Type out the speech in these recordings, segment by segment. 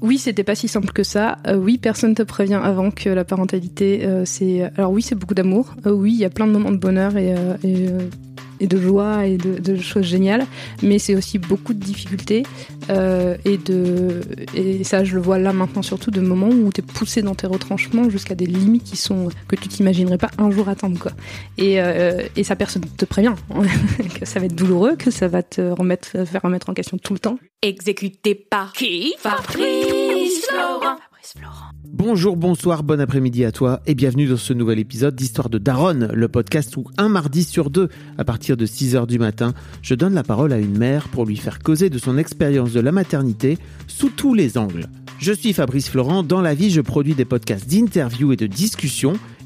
Oui, c'était pas si simple que ça. Euh, oui, personne te prévient avant que la parentalité, euh, c'est. Alors oui, c'est beaucoup d'amour. Euh, oui, il y a plein de moments de bonheur et, et, et de joie et de, de choses géniales, mais c'est aussi beaucoup de difficultés euh, et de et ça, je le vois là maintenant surtout de moments où tu es poussé dans tes retranchements jusqu'à des limites qui sont que tu t'imaginerais pas un jour atteindre quoi. Et, euh, et ça, personne te prévient que ça va être douloureux, que ça va te remettre, faire remettre en question tout le temps. Exécuté par qui? Fabrice Florent. Bonjour, bonsoir, bon après-midi à toi et bienvenue dans ce nouvel épisode d'Histoire de Daronne, le podcast où un mardi sur deux, à partir de 6h du matin, je donne la parole à une mère pour lui faire causer de son expérience de la maternité sous tous les angles. Je suis Fabrice Florent, dans la vie je produis des podcasts d'interviews et de discussions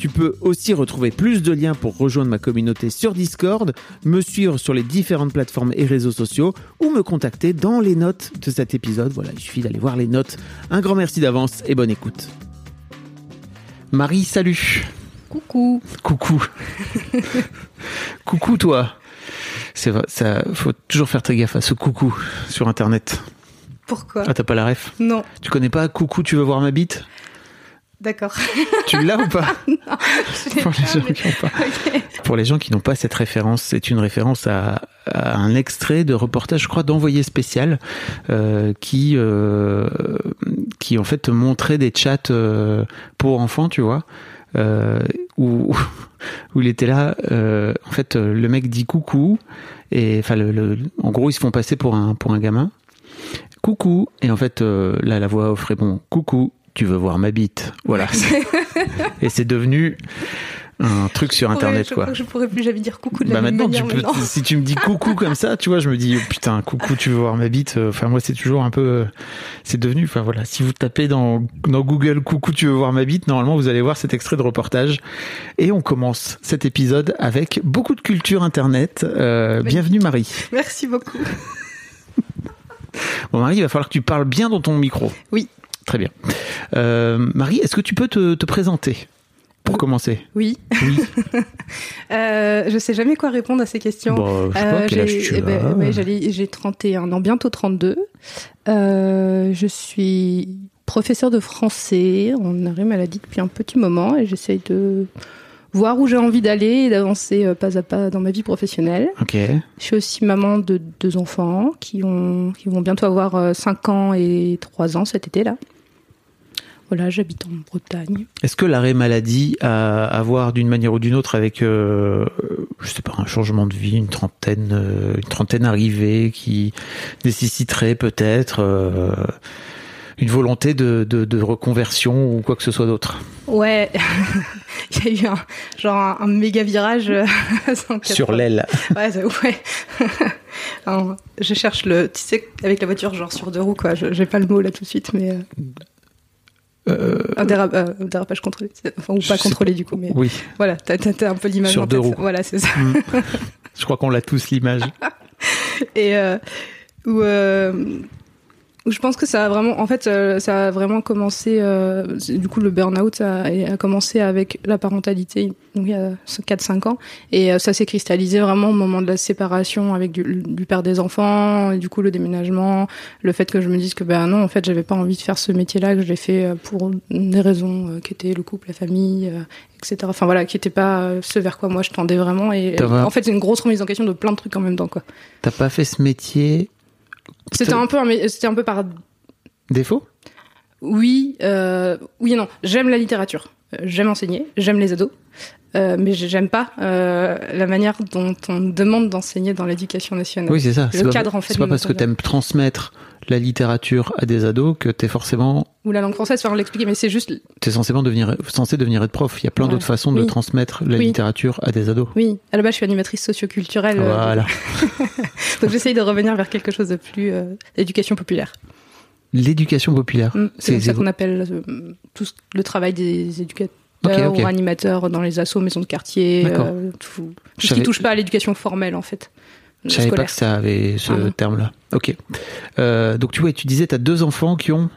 Tu peux aussi retrouver plus de liens pour rejoindre ma communauté sur Discord, me suivre sur les différentes plateformes et réseaux sociaux ou me contacter dans les notes de cet épisode. Voilà, il suffit d'aller voir les notes. Un grand merci d'avance et bonne écoute. Marie, salut. Coucou. Coucou. coucou toi. C'est vrai, ça faut toujours faire très gaffe à ce coucou sur internet. Pourquoi? Ah, t'as pas la ref? Non. Tu connais pas coucou, tu veux voir ma bite? D'accord. Tu l'as ou pas Je l'ai Pour les gens qui ont pas. Ok. Pour les gens qui n'ont pas cette référence, c'est une référence à, à un extrait de reportage, je crois, d'envoyé spécial, euh, qui euh, qui en fait montrait des chats euh, pour enfants, tu vois, euh, où où il était là. euh, en fait, le mec dit coucou et enfin, le, le- en gros, ils se font passer pour un pour un gamin. Coucou et en fait, euh, là, la voix offrait bon, coucou. Tu veux voir ma bite Voilà. et c'est devenu un truc sur Ouais, Internet, je quoi. crois que je pourrais plus jamais dire coucou de la Bah même maintenant, tu peux, maintenant. si tu me dis coucou comme ça, tu vois, je me dis oh, putain, coucou, tu veux voir ma bite. Enfin, moi, c'est toujours un peu, c'est devenu. Enfin voilà, si vous tapez dans dans Google coucou, tu veux voir ma bite, normalement, vous allez voir cet extrait de reportage. Et on commence cet épisode avec beaucoup de culture internet. Euh, bienvenue Marie. Merci beaucoup. Bon Marie, il va falloir que tu parles bien dans ton micro. Oui. Très bien. Euh, Marie, est-ce que tu peux te, te présenter pour commencer? Oui. Oui. Euh, je sais jamais quoi répondre à ces questions. Bon, pas Euh, j'ai- tu eh as? ben, ouais, 31 ans, bientôt 32. Euh, je suis professeur de français en arrêt maladie depuis un petit moment et j'essaye de voir où j'ai envie d'aller et d'avancer euh, pas à pas dans ma vie professionnelle. Ok. Je suis aussi maman de deux enfants qui, ont, qui vont bientôt avoir euh, 5 ans et 3 ans cet été-là. Voilà, j'habite en Bretagne. Est-ce que l'arrêt maladie a à voir d'une manière ou d'une autre avec, euh, je sais pas, un changement de vie, une trentaine, euh, une trentaine arrivée qui nécessiterait peut-être euh, une volonté de, de, de reconversion ou quoi que ce soit d'autre? Ouais, il y a eu un, genre un, un méga virage euh, à 180. sur l'aile Ouais, ouais. Alors, je cherche le, tu sais, avec la voiture genre sur deux roues quoi. Je j'ai pas le mot là tout de suite, mais euh, Euh, un déra- euh, un dérapage contrôlé, enfin ou Je pas contrôlé du coup, mais Oui, voilà, t'as un peu l'image Sur en deux roues. Voilà, c'est ça. je crois qu'on l'a tous l'image. Et euh, où je pense que ça a vraiment, en fait, euh, ça a vraiment commencé. euh, du coup, le burn-out a, a commencé avec la parentalité, donc il y a 4-5 ans, et euh, ça s'est cristallisé vraiment au moment de la séparation avec du, du père des enfants, et du coup le déménagement, le fait que je me dise que ben non, en fait, j'avais pas envie de faire ce métier-là, que je l'ai fait pour des raisons qui étaient le couple, la famille. etc. Enfin voilà, qui était pas ce vers quoi moi je tendais vraiment. Et en fait, c'est une grosse remise en question de plein de trucs en même temps, quoi. T'as pas fait ce métier C'était un peu, c'était un peu par défaut? Oui, euh, oui et non. J'aime la littérature. Euh, J'aime enseigner. J'aime les ados. Euh, mais j'ai- j'aime pas euh, la manière dont on demande d'enseigner dans l'éducation nationale. Oui, c'est ça. Le C'est pas, cadre, en fait, c'est pas parce que t'aimes transmettre la littérature à des ados que t'es forcément, Ou la langue française, enfin, l'expliquer, mais c'est juste, t'es censé devenir, censé devenir être prof. Il y a plein Ouais. d'autres façons de transmettre la Oui. littérature à des ados. oui, à la base, je suis animatrice socioculturelle. euh, Voilà. donc j'essaye de revenir vers quelque chose de plus euh, éducation populaire. L'éducation populaire. Mm, C'est ça qu'on appelle euh, tout le travail des éducateurs ou animateurs dans les assos, maisons de quartier, euh, tout, ce qui touche pas à l'éducation formelle en fait. Je savais pas que ça avait ce Ah terme-là. Ok. Euh, donc tu vois, tu disais, t'as deux enfants qui ont,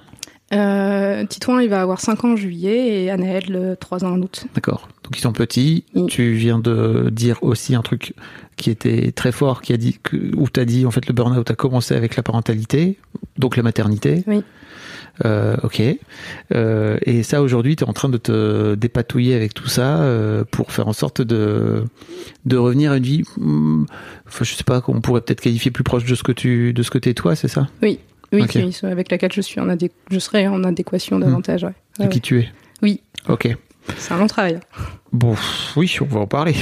Euh, Titouan, il va avoir 5 ans en juillet et Anaël, euh, 3 ans en août. d'accord. Donc ils sont petits. Oui. Tu viens de dire aussi un truc qui était très fort, qui a dit que, où t'as dit en fait le burn-out a commencé avec la parentalité, donc la maternité. Oui. Euh, ok. Euh, et ça aujourd'hui, tu es en train de te dépatouiller avec tout ça euh, pour faire en sorte de de revenir à une vie. hmm, Enfin, je sais pas, qu'on pourrait peut-être qualifier plus proche de ce que tu de ce que t'es toi, c'est ça? Oui, oui, avec laquelle je suis en je serai en adéquation davantage. ouais. De Ouais, qui tu es Oui. Ok. C'est un long travail. Bon, oui, on va en parler.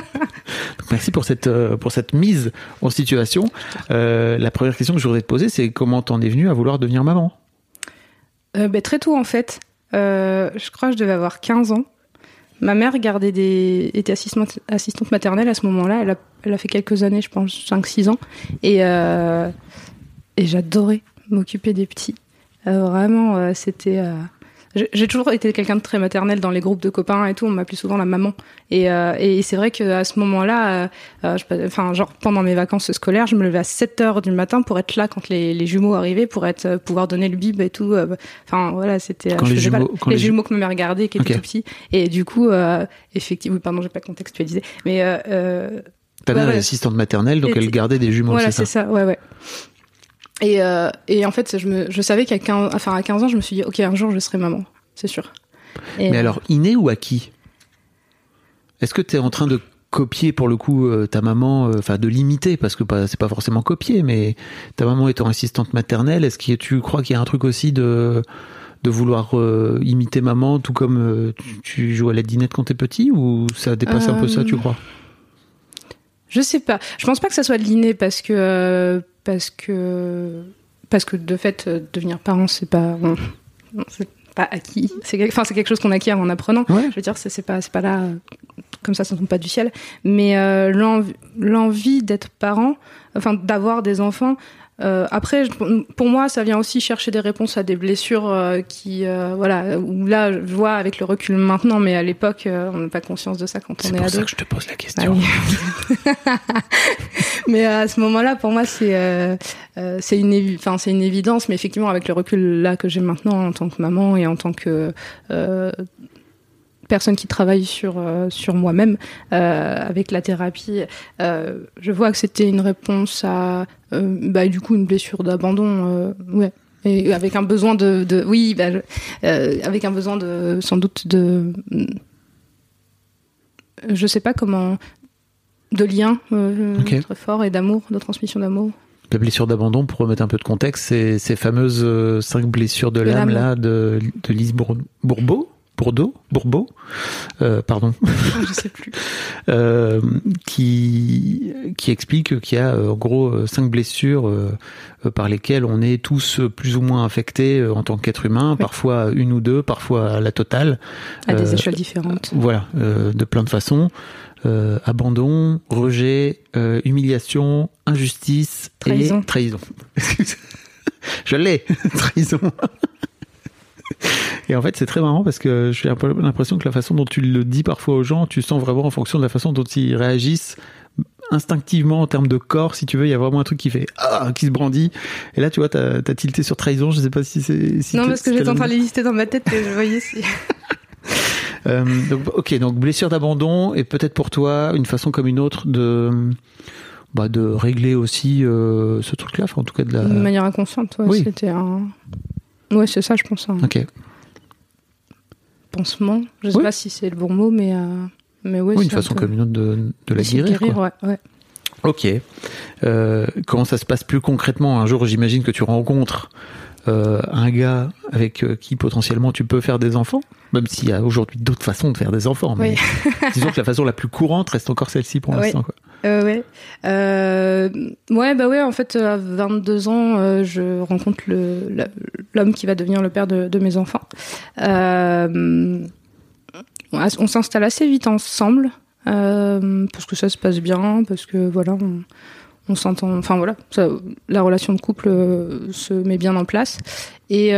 Merci pour cette euh, pour cette mise en situation. Euh, la première question que je voudrais te poser, c'est comment t'en es venu à vouloir devenir maman? Euh, ben, très tôt en fait, euh, je crois que je devais avoir 15 ans. Ma mère gardait des, était assistante, assistante maternelle à ce moment-là. Elle a, elle a fait quelques années, je pense 5-6 ans. Et, et j'adorais m'occuper des petits. Euh, vraiment, euh, c'était. euh, j'ai- toujours été quelqu'un de très maternel dans les groupes de copains et tout. On m'appelait souvent la maman. Et, et c'est vrai qu'à ce moment-là, enfin, genre pendant mes vacances scolaires, je me levais à 7 heures du matin pour être là quand les, les jumeaux arrivaient, pour être, pouvoir donner le bib et tout. Enfin, voilà, c'était. les faisais pas- jumeaux- quand les les ju- jumeaux que ma mère gardait, qui étaient Ok. tout petits. Et du coup, effectivement, oui, pardon, j'ai pas contextualisé, mais Ta mère ouais. assistante maternelle, donc Et elle gardait des jumeaux, voilà, c'est c'est ça ça, ouais, ouais. Et, euh, et en fait, je, me, je savais qu'à 15, enfin, à 15 ans, je me suis dit, ok, un jour, je serai maman, c'est sûr. Et, Mais euh, alors, inné ou acquis Est-ce que tu es en train de copier pour le coup euh, ta maman, euh, enfin de l'imiter, parce que c'est pas forcément copier, mais ta maman étant assistante maternelle, est-ce que tu crois qu'il y a un truc aussi de de vouloir euh, imiter maman, tout comme euh, tu, tu joues à la dinette quand t'es petit, ou ça dépasse un peu ça, tu crois? Je sais pas. Je pense pas que ça soit de l'inné parce que euh, parce que parce que de fait euh, devenir parent c'est pas on- on- c'est pas acquis. C'est enfin c'est quelque chose qu'on acquiert en apprenant. Ouais. Je veux dire c'est c'est pas c'est pas là euh, comme ça ça tombe pas du ciel. Mais l'envie l'envie d'être parent, enfin d'avoir des enfants. Euh, après, pour moi, ça vient aussi chercher des réponses à des blessures euh, qui, euh, voilà, où là, je vois avec le recul maintenant, mais à l'époque, euh, on n'a pas conscience de ça quand on C'est est pour ado. ça que je te pose la Ah question. oui. mais à ce moment-là, pour moi, c'est euh, euh, c'est une, enfin, c'est une évidence. Mais effectivement, avec le recul là que j'ai maintenant en tant que maman et en tant que euh, personne qui travaille sur euh, sur moi-même euh, avec la thérapie, euh, je vois que c'était une réponse à bah, du coup une blessure d'abandon. ouais. Et avec un besoin de, de oui, bah, avec un besoin de sans doute de je sais pas comment de lien euh, Ok. très fort et d'amour, de transmission d'amour. La blessure d'abandon, pour remettre un peu de contexte, c'est ces fameuses cinq blessures de l'âme là de, de Lise Bour- Bourbeau, Bourdeau, Bourbeau, euh, pardon, je sais plus. euh, qui qui explique qu'il y a euh, en gros cinq blessures euh, par lesquelles on est tous plus ou moins affectés en tant qu'être humain, parfois une ou deux, parfois la totale. À des échelles différentes. Voilà, de plein de façons. Abandon, rejet, humiliation, injustice Trahison. et trahison. Je l'ai, trahison. Et en fait, c'est très marrant parce que j'ai un peu l'impression que la façon dont tu le dis parfois aux gens, tu sens vraiment en fonction de la façon dont ils réagissent instinctivement en termes de corps, si tu veux, il y a vraiment un truc qui fait ah, qui se brandit. Et là, tu vois, t'as as tilté sur trahison. Je sais pas si c'est si non, parce que j'étais en train de lister dans ma tête et je voyais si. Euh, donc, ok, donc blessure d'abandon et peut-être pour toi une façon comme une autre de bah, de régler aussi euh, ce truc-là, enfin, en tout cas de la. Manière inconsciente, ouais, Oui. c'était un. Ouais, c'est ça, je pense, un Ok. pansement. Je sais Oui. pas si c'est le bon mot, mais. euh, Mais ouais, Oui, une façon peu- comme une autre de, de la de guérir. quoi. ouais, ouais. Ok. Euh, comment ça se passe plus concrètement Un jour, j'imagine que tu rencontres euh, un gars avec euh, qui potentiellement tu peux faire des enfants? Même s'il y a aujourd'hui d'autres façons de faire des enfants. Mais disons que la façon la plus courante reste encore celle-ci pour l'instant. quoi. Euh, ouais. Euh, ouais, bah ouais, en fait, à 22 ans, euh, je rencontre l'homme qui va devenir le père de, mes enfants. Euh, on s'installe assez vite ensemble, euh, parce que ça se passe bien, parce que voilà, on, s'entend. Enfin voilà, la relation de couple euh, se met bien en place. Et.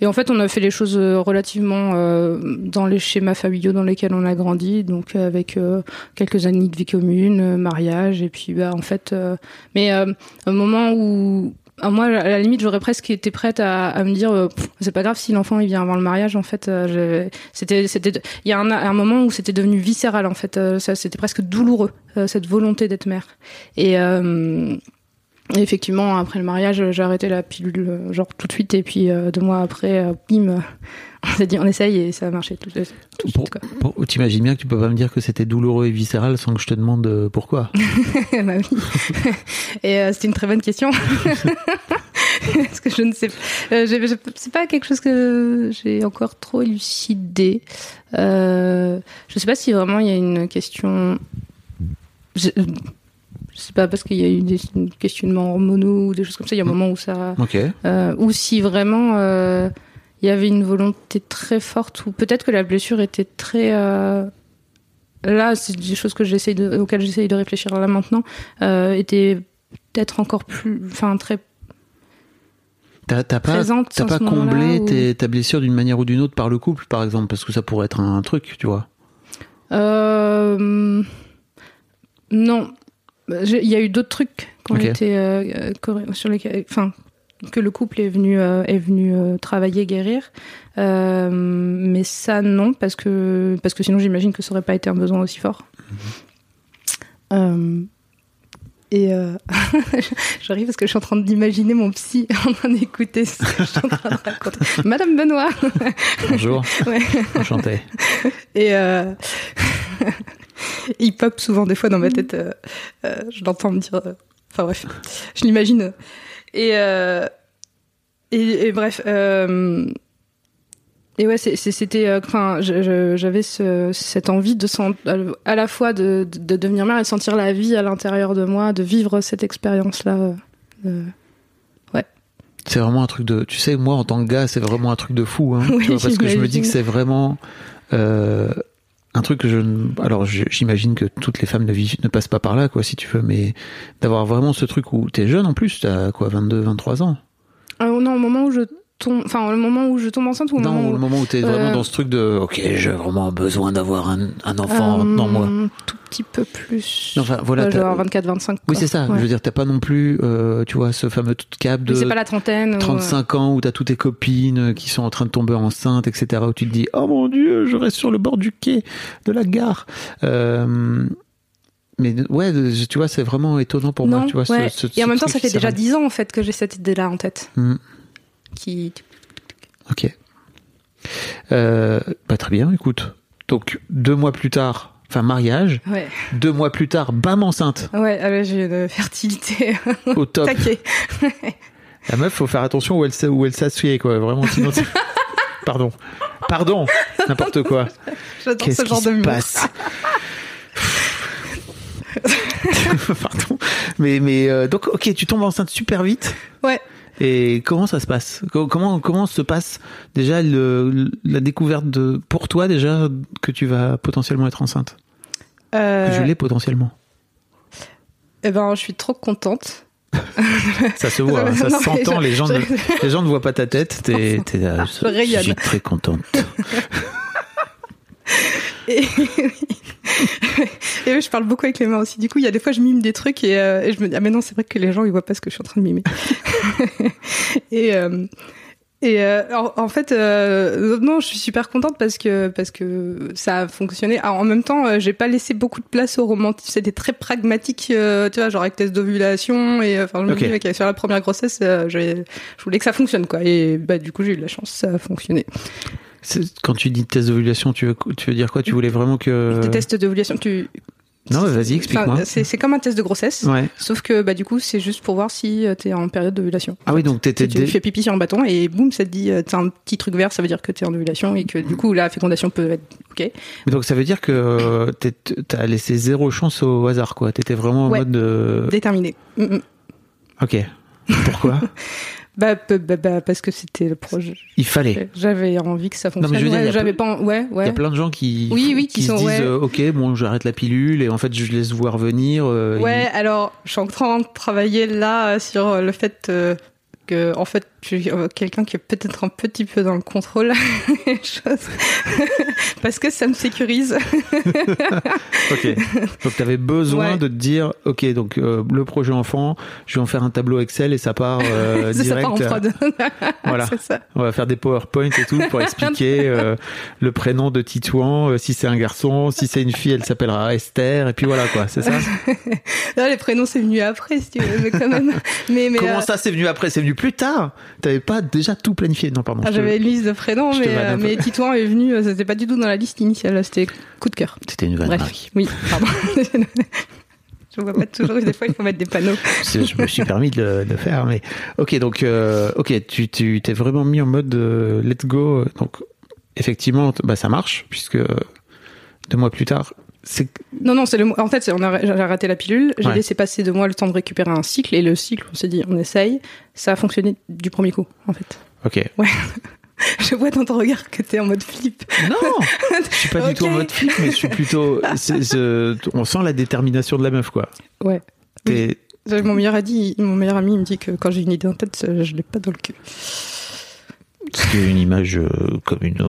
Et en fait, on a fait les choses euh, relativement euh, dans les schémas familiaux dans lesquels on a grandi, donc euh, avec quelques années de vie commune, mariage, et puis bah en fait, mais un moment où à moi, à la limite, j'aurais presque été prête à, me dire, euh, c'est pas grave si l'enfant il vient avant le mariage. En fait, c'était, c'était, il y a un, moment où c'était devenu viscéral. En fait, c'était presque douloureux cette volonté d'être mère. Et effectivement, après le mariage, j'ai arrêté la pilule euh, genre tout de suite, et puis euh, deux mois après, euh, bim, on s'est dit on essaye et ça a marché tout, de suite. T'imagines bien que tu peux pas me dire que c'était douloureux et viscéral sans que je te demande pourquoi? bah oui. Et euh, c'était une très bonne question. Parce que je ne sais pas. C'est pas quelque chose que j'ai encore trop élucidé. Je sais pas si vraiment il y a une question. Je, je sais pas, parce qu'il y a eu des questionnements hormonaux ou des choses comme ça. Il y a un moment où ça. Ok. Euh, ou si vraiment euh, il y avait une volonté très forte, ou peut-être que la blessure était très. euh, là, c'est des choses que j'essaye de, auxquelles j'essaye de réfléchir là maintenant, euh, était peut-être encore plus. Enfin, très. T'as pas, pas comblé tes- ta blessure d'une manière ou d'une autre par le couple, par exemple, parce que ça pourrait être un, truc, tu vois? Euh, non. J'ai- Il y a eu d'autres trucs Ok. été, euh, corré- sur lesquels. Enfin, que le couple est venu, euh, est venu euh, travailler, guérir. Euh, mais ça, non, parce que, parce que sinon, j'imagine que ça aurait pas été un besoin aussi fort. Euh, et euh, j'arrive parce que je suis en train d'imaginer mon psy en train d'écouter ce que je suis en train de raconter. Madame Benoît Bonjour. Ouais. Enchanté. Et euh, il pop souvent des fois dans ma tête. euh, euh, je l'entends me dire. euh, Enfin bref, je l'imagine. Et, euh, et, et bref. euh, et ouais, c'était. Enfin, j'avais ce- cette envie de sent- à la fois de, de, de devenir mère et de sentir la vie à l'intérieur de moi, de vivre cette expérience-là. euh, euh, C'est vraiment un truc de. Tu sais, moi, en tant que gars, c'est vraiment un truc de fou. Hein, Oui, tu vois, parce que je me dis que c'est vraiment. euh, un truc que je alors j'imagine que toutes les femmes ne passent pas par là quoi si tu veux mais d'avoir vraiment ce truc où t'es jeune en plus t'as quoi 22 23 ans. Euh, non, au moment où je tombe. Enfin, le moment où je tombe enceinte ou au non moment où. le moment où t'es vraiment euh, dans ce truc de ok j'ai vraiment besoin d'avoir un, un enfant Euh, maintenant moi tout petit peu plus. Enfin, voilà, t'as- genre 24, 25. oui c'est ça je veux dire t'as pas non plus euh, tu vois ce fameux cap de c'est pas la trentaine. ou- 35 ans où t'as toutes tes copines qui sont en train de tomber enceintes, etc. Où tu te dis oh mon dieu, je reste sur le bord du quai de la gare. Euh, mais ouais, tu vois, c'est vraiment étonnant pour non, moi. Tu vois, ce- ouais. ce- Et en même temps, ça fait déjà. 10 ans en fait que j'ai cette idée-là en tête. Hmm, Qui. ok. Euh, bah, très bien. Écoute, donc deux mois plus tard, enfin mariage. Ouais. Deux mois plus tard, bam enceinte Ouais, ah ouais, j'ai une fertilité au top. La meuf, faut faire attention où elle où elle s'assied quoi. Vraiment, sinon. Pardon, pardon, n'importe quoi. J'adore ce genre se de mots. passe? Pardon. Mais, mais euh, donc, ok, tu tombes enceinte super vite. Ouais. Et comment ça se passe? Co- Comment comment se passe déjà le, la découverte de pour toi déjà que tu vas potentiellement être enceinte? Euh, Que je l'ai potentiellement? eh ben, je suis trop contente. Ça se voit, hein, ça s'entend. Les gens ne, les gens ne voient pas ta tête. T'es t'es là. Je suis très contente. Et, et oui, je parle beaucoup avec les mains aussi. Du coup, il y a des fois, je mime des trucs et, euh, et je me dis, ah, mais non, c'est vrai que les gens, ils voient pas ce que je suis en train de mimer. et, euh, et euh, en, fait, euh, non, je suis super contente parce que, parce que ça a fonctionné. Alors, en même temps, j'ai pas laissé beaucoup de place au romantisme. C'était très pragmatique, euh, tu vois, genre avec test d'ovulation. Et enfin, je me Ok. dis, sur la première grossesse, j'ai- je voulais que ça fonctionne, quoi. Et bah, du coup, j'ai eu la chance, ça a fonctionné. Quand tu dis test d'ovulation, tu veux tu veux dire quoi? Tu voulais vraiment que Des tests d'ovulation, tu Non, vas-y, explique-moi. C'est comme un test de grossesse. Ouais. Sauf que bah du coup c'est juste pour voir si euh, t'es en période d'ovulation. Ah oui, donc t'étais tu dé- fais pipi sur un bâton et boum ça te dit euh, t'as un petit truc vert ça veut dire que t'es en ovulation et que du coup la fécondation peut être ok. Mais donc ça veut dire que euh, t'es- t'as laissé zéro chance au hasard, quoi. T'étais vraiment en Ouais. mode. Déterminé. Mm, mm. Ok. Pourquoi? Bah, bah, bah, bah, parce que c'était le projet. Il fallait. J'avais envie que ça mais fonctionne. je veux dire, Ouais, j'avais pas. en- Ouais, Il ouais. y a plein de gens qui, Oui, oui, qui sont- disent ouais. euh, ok bon j'arrête la pilule et en fait je laisse voir venir euh, Ouais, alors je suis en train de travailler là euh, sur le fait que, en fait, je suis euh, quelqu'un qui est peut-être un petit peu dans le contrôle des choses. parce que ça me sécurise. Ok. Donc t'avais besoin Ouais. de te dire, ok, donc euh, le projet enfant, je vais en faire un tableau Excel et ça part euh, ça, ça direct. part en prod. Voilà. Ça. On va faire des PowerPoint et tout pour expliquer euh, le prénom de Titouan, euh, si c'est un garçon, si c'est une fille, elle s'appellera Esther, et puis voilà quoi, c'est ça? Là, les prénoms, c'est venu après, si tu veux, mais quand même. Mais, mais, Comment euh, ça c'est venu après? C'est venu plus tard? T'avais pas déjà tout planifié Non, pardon. ah, J'avais une liste de prénoms, mais, euh, mais Titouan est venu, euh, c'était pas du tout dans la liste initiale, c'était coup de cœur. C'était une vanne, Bref, Marie. oui, pardon. Je vois pas toujours, des fois il faut mettre des panneaux. Je me suis permis de le, de faire, mais ok, donc euh, ok, tu tu t'es vraiment mis en mode euh, let's go. Donc effectivement, bah ça marche puisque deux mois plus tard, Non, non, c'est le. En fait, on a, j'ai raté la pilule. J'ai Ouais. laissé passer deux mois le temps de récupérer un cycle. Et le cycle, on s'est dit, on essaye. Ça a fonctionné du premier coup, en fait. ok. Je vois dans ton regard que t'es en mode flip. Non, je suis pas du tout en mode flip, mais je suis plutôt. on sent la détermination de la meuf, quoi. Ouais. Mon meilleur, ami, mon meilleur ami il me dit que quand j'ai une idée en tête, je l'ai pas dans le cul. C'est une image euh, comme une autre.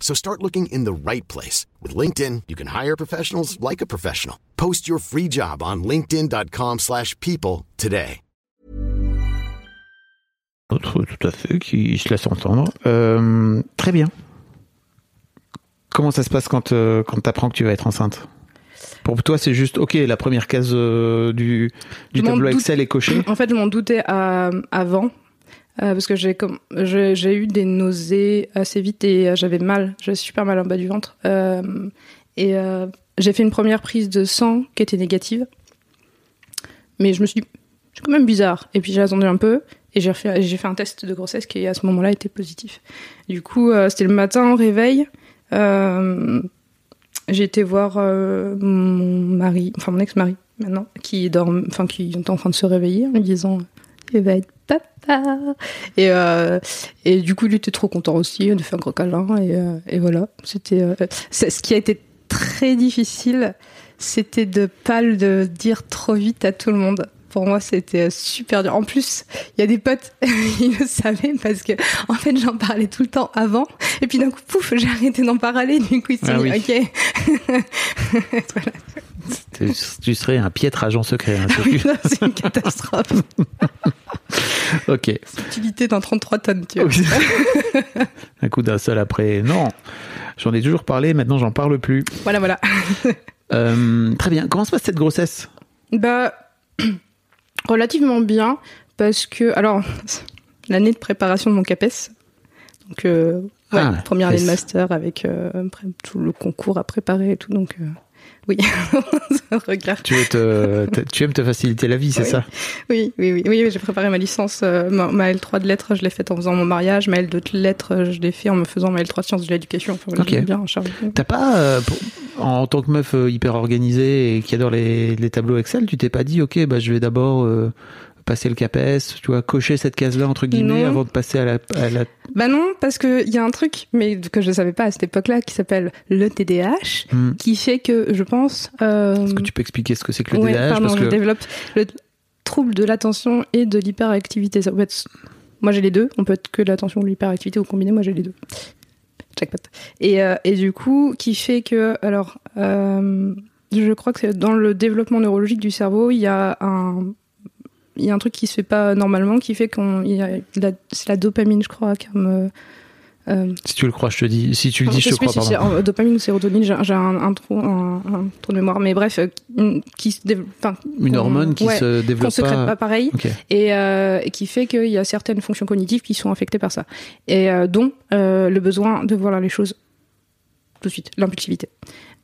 So start looking in the right place. With LinkedIn, you can hire professionals like a professional. Post your free job on linkedin.com/people slash people today. Autre, tout à fait, qui se laisse entendre. Euh, très bien. Comment ça se passe quand, euh, quand t'apprends que tu vas être enceinte? Pour toi, c'est juste, ok, la première case euh, du, du tableau doute. Excel est cochée. En fait, je m'en doutais à- avant. Euh, parce que j'ai eu des nausées assez vite et euh, j'avais mal, j'avais super mal en bas du ventre. Euh, et j'ai fait une première prise de sang qui était négative. Mais je me suis dit, c'est quand même bizarre. Et puis j'ai attendu un peu et j'ai fait un test de grossesse qui à ce moment-là était positif. Du coup, c'était le matin au réveil. J'ai été voir mon mari, enfin mon ex-mari maintenant, qui enfin qui est en train de se réveiller en lui disant il va être. Et, euh, et du coup, il était trop content aussi, il a fait un gros câlin et, euh, et voilà. C'était euh, ce qui a été très difficile, c'était de pas le dire trop vite à tout le monde. Pour moi, c'était super dur. En plus, il y a des potes, ils le savaient parce que, en fait, j'en parlais tout le temps avant. Et puis d'un coup, pouf, j'ai arrêté d'en parler. Du coup, ils se sont Ah oui. ok. Voilà. Tu- Tu serais un piètre agent secret. hein, Ah c'est oui, une catastrophe. Ok. Utilité d'un 33 tonnes, tu vois. Un coup d'un seul après. Non. J'en ai toujours parlé, maintenant j'en parle plus. Voilà, voilà. Euh, très bien. Comment se passe cette grossesse? Bah, relativement bien, parce que, alors, l'année de préparation de mon CAPES, donc, euh, ouais, Ah, première année de master avec euh, tout le concours à préparer et tout, donc, euh, oui, regarde. tu, te, te- tu aimes te faciliter la vie, c'est Oui. ça? Oui, oui, oui, oui, j'ai préparé ma licence, euh, ma, ma L3 de lettres, je l'ai faite en faisant mon mariage, ma L2 de lettres, euh, je l'ai fait en me faisant ma L3 de sciences de l'éducation, enfin, voilà, Ok. j'aime bien, Charles. T'as pas, euh, pour- en tant que meuf hyper organisée et qui adore les, les tableaux Excel, tu t'es pas dit, ok, bah je vais d'abord euh, passer le CAPES, tu vois, cocher cette case-là entre guillemets Non. avant de passer à la, à la... Bah non, parce que il y a un truc, mais que je savais pas à cette époque-là, qui s'appelle le TDAH, Hmm. qui fait que je pense. Euh, Est-ce que tu peux expliquer ce que c'est que le ouais, pardon, parce je que développe le trouble de l'attention et de l'hyperactivité. Ça peut être, moi j'ai les deux. On peut être que l'attention ou l'hyperactivité ou combiné. Moi j'ai les deux. Jackpot. Et euh, et du coup, qui fait que alors, euh, je crois que c'est dans le développement neurologique du cerveau, il y a un il y a un truc qui se fait pas normalement, qui fait qu'on c'est la dopamine, je crois, comme euh, euh, Si tu le crois, je te dis. Si tu le dis, je te crois, si c'est en dopamine ou sérotonine, j'ai un, un trou, un, un trou de mémoire. Mais bref, euh, qui- qui se développe, Une qu'on- hormone qui ouais, se qu'on développe secrète pas. pas pareil et, euh, et qui fait qu'il y a certaines fonctions cognitives qui sont affectées par ça. Et euh, dont euh, le besoin de voir les choses tout de suite, l'impulsivité.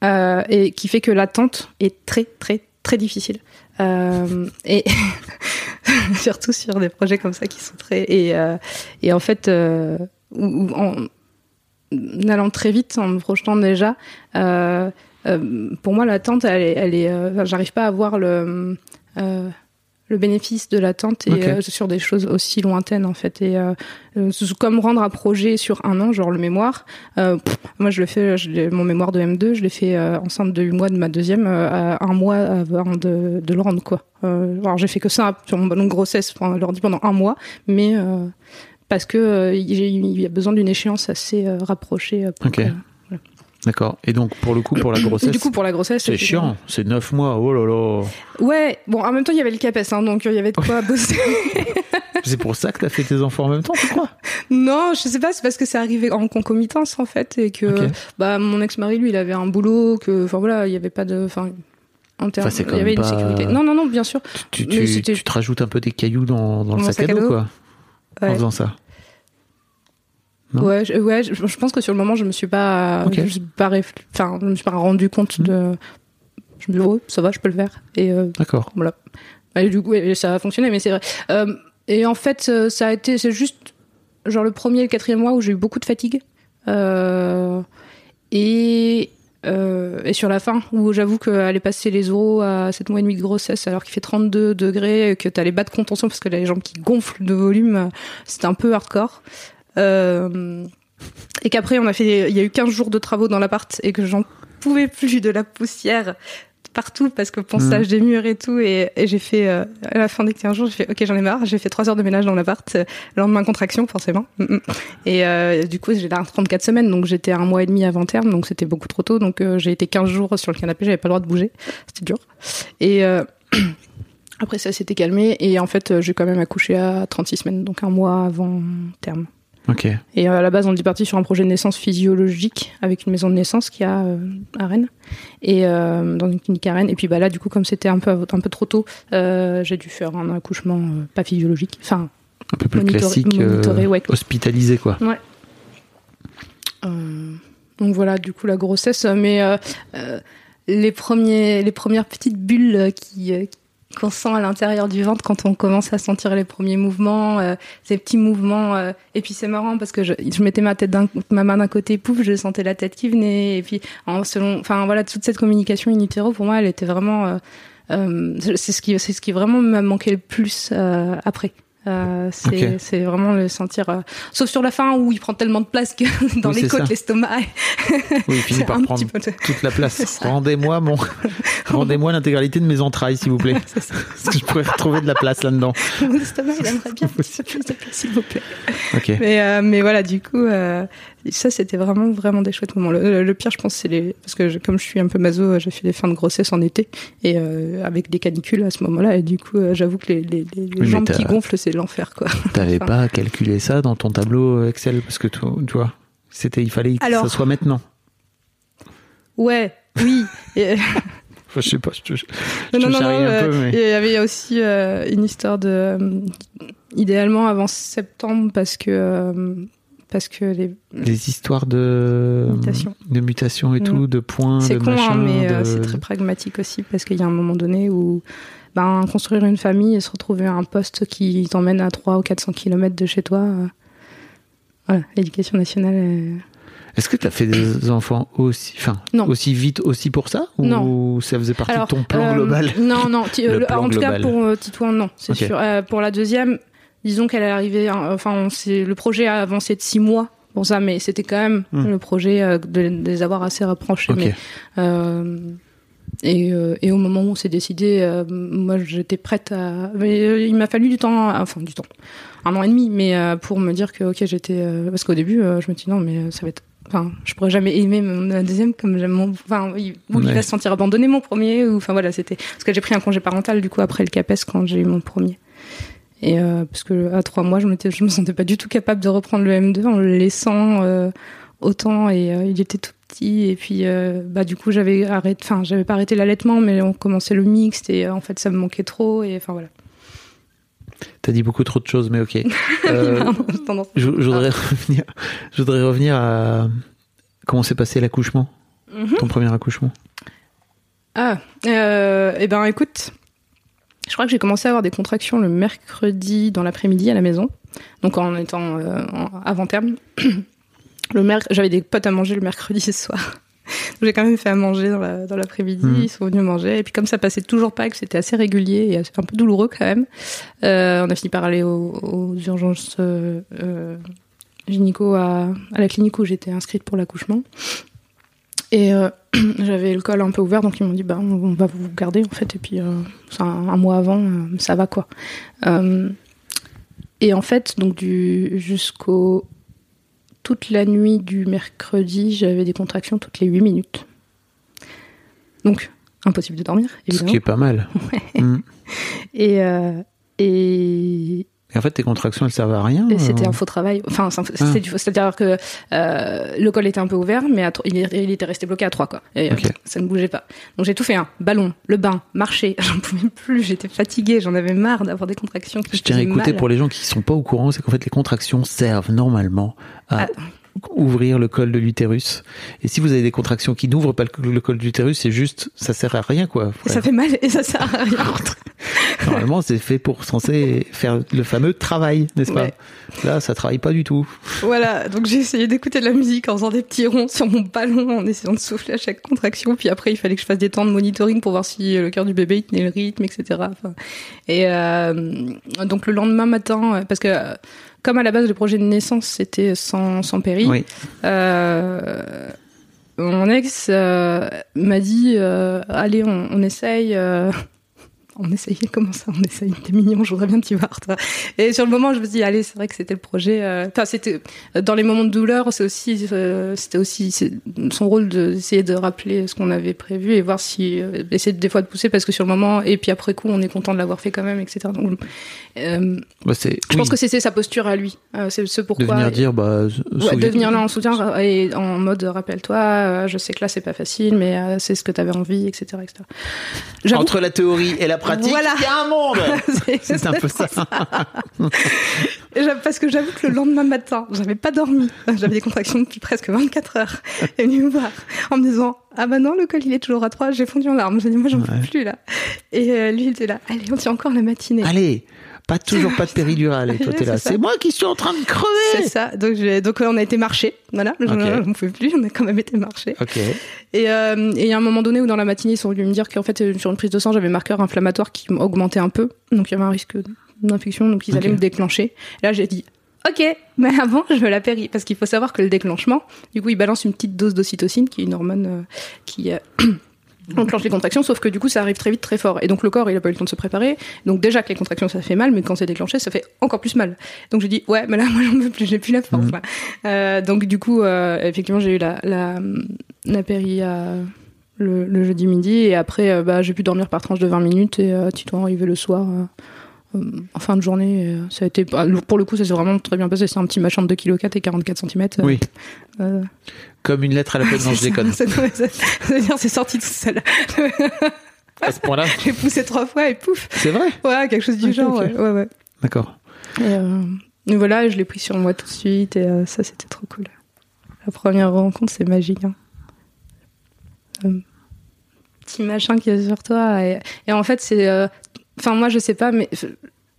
Euh, et qui fait que l'attente est très, très, très difficile. Euh, et surtout sur des projets comme ça qui sont très. Et, euh, et en fait, euh, ou en allant très vite, en me projetant déjà, euh, euh, pour moi, l'attente, elle. Elle est euh, J'arrive pas à voir le. Le bénéfice de l'attente et euh, sur des choses aussi lointaines en fait. Et euh, euh, comme rendre un projet sur un an genre le mémoire euh, pff, moi je le fais je mon mémoire de M2 je l'ai fait enceinte de 8 mois de ma deuxième à un mois avant de, de le rendre quoi. Alors j'ai fait que ça sur mon ballon de grossesse pendant, l'ordi pendant un mois mais parce que il y a besoin d'une échéance assez rapprochée pour que- D'accord. Et donc, pour le coup, pour la grossesse, du coup pour la grossesse c'est chiant. C'est 9 mois. Oh là là. ouais bon en même temps il y avait le CAPES hein, donc euh, il y avait de quoi bosser C'est pour ça que t'as fait tes enfants en même temps, tu crois? Non, je sais pas, c'est parce que c'est arrivé en concomitance en fait et que Ok. bah mon ex-mari lui, il avait un boulot que enfin voilà, il y avait pas de enfin en termes Enfin, il y avait une pas- sécurité. Non non non, bien sûr. tu, tu, tu te rajoutes un peu des cailloux dans, dans le Mon sac, à dos, quoi, en faisant ça. Non Ouais, je, ouais, je, je pense que sur le moment, je me suis pas Ok. je me suis pas enfin, je me suis pas rendu compte de je me dis oh, ça va, je peux le faire et euh, D'accord. voilà. Et du coup, ça a fonctionné, mais c'est vrai. Euh, et en fait, euh, ça a été, c'est juste genre le premier et le quatrième mois où j'ai eu beaucoup de fatigue. Euh, et, euh, et sur la fin, où j'avoue qu'aller passer les oraux à 7 mois et demi de grossesse alors qu'il fait 32 degrés, et que t'as les bas de contention parce que t'as les jambes qui gonflent de volume, euh, c'était un peu hardcore. Euh, et qu'après, on a fait, il y a eu 15 jours de travaux dans l'appart et que j'en pouvais plus de la poussière partout parce que ponçage des murs et tout. Et, et j'ai fait euh, à la fin des 15 jours j'ai fait ok j'en ai marre. J'ai fait 3 heures de ménage dans l'appart euh, le lendemain contraction forcément. Mm, mm. et euh, du coup j'ai là 34 semaines. Donc j'étais un mois et demi avant terme donc c'était beaucoup trop tôt. Donc j'ai été 15 jours sur le canapé. J'avais pas le droit de bouger. C'était dur. Et après ça s'était calmé. Et en fait j'ai quand même accouché à 36 semaines. Donc un mois avant terme Et euh, à la base, on était parti sur un projet de naissance physiologique avec une maison de naissance qui a euh, à Rennes et euh, dans une clinique à Rennes. Et puis bah là, du coup, comme c'était un peu un peu trop tôt, euh, j'ai dû faire un accouchement pas physiologique, enfin Un peu plus Monitoré- classique, monitoré, ouais. hospitalisé, quoi. Ouais. Donc voilà, du coup la grossesse, mais les premiers, les premières petites bulles qui qu'on sent à l'intérieur du ventre quand on commence à sentir les premiers mouvements, euh, ces petits mouvements. euh, et puis c'est marrant parce que je, je mettais ma tête ma main d'un côté, pouf, je sentais la tête qui venait. Et puis en selon, enfin voilà, toute cette communication in pour moi, elle était vraiment, euh, euh, c'est ce qui, c'est ce qui vraiment m'a manqué le plus euh, après. Euh, c'est Ok. c'est vraiment le sentir euh, sauf sur la fin où il prend tellement de place que dans Oui, les côtes l'estomac Oui, il finit par prendre de- toute la place. Rendez-moi mon, rendez-moi l'intégralité de mes entrailles, s'il vous plaît. Parce que je pourrais retrouver de la place là-dedans. mon estomac il aimerait bien un petit peu plus de place s'il vous plaît Ok. mais euh, mais voilà du coup euh, Et ça, c'était vraiment, vraiment des chouettes moments. Le, le pire, je pense, c'est les. Parce que je- comme je suis un peu maso, j'ai fait des fins de grossesse en été. Et euh, avec des canicules à ce moment-là. Et du coup, euh, j'avoue que les, les, les jambes qui gonflent, c'est l'enfer, quoi. T'avais Enfin. pas calculé ça dans ton tableau Excel? Parce que tu, tu vois, c'était, il fallait que Alors- ça soit maintenant. Ouais, oui. Et- Enfin, je sais pas, je te, je Non, te non, non, un euh, peu, mais. Il y avait aussi euh, une histoire de. euh, idéalement avant septembre, parce que. Parce que les. Les histoires de Mutation. de mutation et Mm. tout, de points, C'est de con, machin. hein, mais euh, de- c'est très pragmatique aussi, parce qu'il y a un moment donné où. Ben, construire une famille et se retrouver à un poste qui t'emmène à 300 ou 400 km de chez toi. euh, voilà, l'éducation nationale. euh, Est-ce que tu as fait des enfants aussi, enfin, Non. aussi vite aussi pour ça ou Non. ça faisait partie Alors, de ton plan euh, global? Non, non. Le plan en tout global. cas, pour Titouan, non, c'est sûr. Euh, pour la deuxième, disons qu'elle est arrivée. hein, Enfin, on le projet a avancé de six mois pour ça, mais c'était quand même Hmm. le projet euh, de, de les avoir assez rapprochés. Ok. Mais, euh, et, euh, et au moment où on s'est décidé, euh, moi, j'étais prête à. Mais il m'a fallu du temps, enfin du temps, un an et demi, mais euh, pour me dire que ok, j'étais. euh, parce qu'au début, je me dis non, mais ça va être. Enfin, je pourrais jamais aimer mon deuxième comme j'aime mon. Enfin, il, ou il Ouais. va se sentir abandonné mon premier. Ou enfin voilà, c'était parce que j'ai pris un congé parental du coup après le CAPES quand j'ai eu mon premier. Et euh, parce que à trois mois, je, m'étais- je me sentais pas du tout capable de reprendre le M2 en le laissant euh, autant et euh, il était tout petit et puis bah du coup j'avais arrêté, enfin j'avais pas arrêté l'allaitement mais on commençait le mixte et en fait ça me manquait trop et enfin voilà. T'as dit beaucoup trop de choses, mais ok. Euh, je voudrais revenir, je voudrais revenir à comment s'est passé l'accouchement, Mhm. ton premier accouchement. Ah, euh, eh ben écoute, je crois que j'ai commencé à avoir des contractions le mercredi dans l'après-midi à la maison, donc en étant euh, en- avant terme. Le merc- j'avais des potes à manger le mercredi soir. Donc, J'ai quand même fait à manger dans la- dans l'après-midi, Mhm. ils sont venus manger, et puis comme ça passait toujours pas, et que c'était assez régulier et assez- un peu douloureux quand même, euh, on a fini par aller aux, aux urgences euh, euh, gynéco à, à la clinique où j'étais inscrite pour l'accouchement. Et euh, j'avais le col un peu ouvert, donc ils m'ont dit bah, on va vous garder en fait, et puis euh, un, un mois avant, euh, ça va quoi. Et en fait, donc du jusqu'au toute la nuit du mercredi, j'avais des contractions toutes les 8 minutes. Donc impossible de dormir, Ce évidemment. qui est pas mal. Mm. Et, et, Et en fait, tes contractions, elles servent à rien. et c'était euh, un faux travail. Enfin, Ah. c'était du faux- c'est-à-dire que euh, le col était un peu ouvert, mais à il, était resté bloqué à 3 quoi. Et euh, ça ne bougeait pas. Donc j'ai tout fait un ballon, le bain, marcher. J'en pouvais plus. J'étais fatiguée. J'en avais marre d'avoir des contractions. Je tiens à écouter mal. pour les gens qui sont pas au courant, c'est qu'en fait les contractions servent normalement à Ah. Ouvrir le col de l'utérus. Et si vous avez des contractions qui n'ouvrent pas le, col de l'utérus, c'est juste, ça sert à rien quoi. Ça fait mal et ça sert à rien. Normalement, c'est fait pour censé faire le fameux travail, n'est-ce pas? Ouais. Là, ça travaille pas du tout. Voilà, donc j'ai essayé d'écouter de la musique en faisant des petits ronds sur mon ballon, en essayant de souffler à chaque contraction. Puis après, il fallait que je fasse des temps de monitoring pour voir si le cœur du bébé tenait le rythme, etc. Enfin, et euh, donc le lendemain matin, euh, parce que euh, comme à la base le projet de naissance c'était sans, sans péri, Oui. euh, mon ex euh, m'a dit euh, allez on, on essaye. Euh, on essaye, comment ça, on essaye, t'es mignon, je voudrais bien t'y voir, toi. Et sur le moment, je me suis dit, allez, c'est vrai que c'était le projet. euh, Enfin, c'était dans les moments de douleur, c'est aussi, euh, c'était aussi son rôle d'essayer de rappeler ce qu'on avait prévu et voir si euh, essayer des fois de pousser parce que sur le moment et puis après coup, on est content de l'avoir fait quand même, etc. Donc, euh, Bah, je pense que c'était sa posture à lui. Euh, c'est ce pourquoi. venir dire, bah, Ouais, souviens- de venir là en soutien euh, et en mode rappelle-toi, euh, je sais que là c'est pas facile, mais euh, c'est ce que t'avais envie, etc., etc. Entre la théorie et la pratique, Voilà. il y a un monde. C'est un peu ça. Et Parce que j'avoue que le lendemain matin, j'avais pas dormi. J'avais des contractions depuis presque 24 heures. Elle est venue me voir en me disant Ah bah non, le col il est toujours à 3. J'ai fondu en larmes. J'ai dit Moi j'en peux plus là. Et euh, lui il était là Allez, on tient encore la matinée. Allez, pas toujours pas de péridurale. Et toi, t'es là. C'est. C'est moi qui suis en train de C'est crever. ça. Donc, je- donc on a été marcher. Voilà. Je- ne pouvait plus. On a quand même été marcher. Ok. Et euh, et il y a un moment donné où dans la matinée, ils sont venus me dire qu'en fait, euh, sur une prise de sang, j'avais marqueur inflammatoire qui augmentait un peu. Donc il y avait un risque d'infection, donc ils allaient me déclencher. Là, j'ai dit, ok, mais avant, je veux la péri. Parce qu'il faut savoir que le déclenchement, du coup, il balance une petite dose d'ocytocine, qui est une hormone euh, qui... euh, enclenche les contractions, sauf que du coup, ça arrive très vite, très fort. Et donc, le corps, il a pas eu le temps de se préparer. Donc, déjà que les contractions, ça fait mal, mais quand c'est déclenché, ça fait encore plus mal. Donc, je dis, ouais, mais là, moi, j'en veux plus, j'ai plus la force, là. Euh, donc, du coup, euh, effectivement, j'ai eu la, la, la péri à- le, le jeudi midi. Et après, euh, bah, j'ai pu dormir par tranche de 20 minutes et euh, dois arriver le soir. Euh, en fin de journée, euh, ça a été bah, pour le coup, ça s'est vraiment très bien passé. C'est un petit machin de 2,4 kg et 44 cm. Oui. Euh, Comme une lettre à la peine, non, je déconne. ça, ça, ça- ça veut dire c'est sorti tout seul. À ce point-là, J'ai poussé trois fois et pouf. c'est vrai Ouais, quelque chose du genre. Ouais, ouais. D'accord. Et, euh, voilà, je l'ai pris sur moi tout de suite et euh, ça, c'était trop cool. La première rencontre, c'est magique. Hein. Euh, petit machin qui est sur toi. Et, et en fait, c'est. Euh, Enfin, moi, je sais pas, mais je-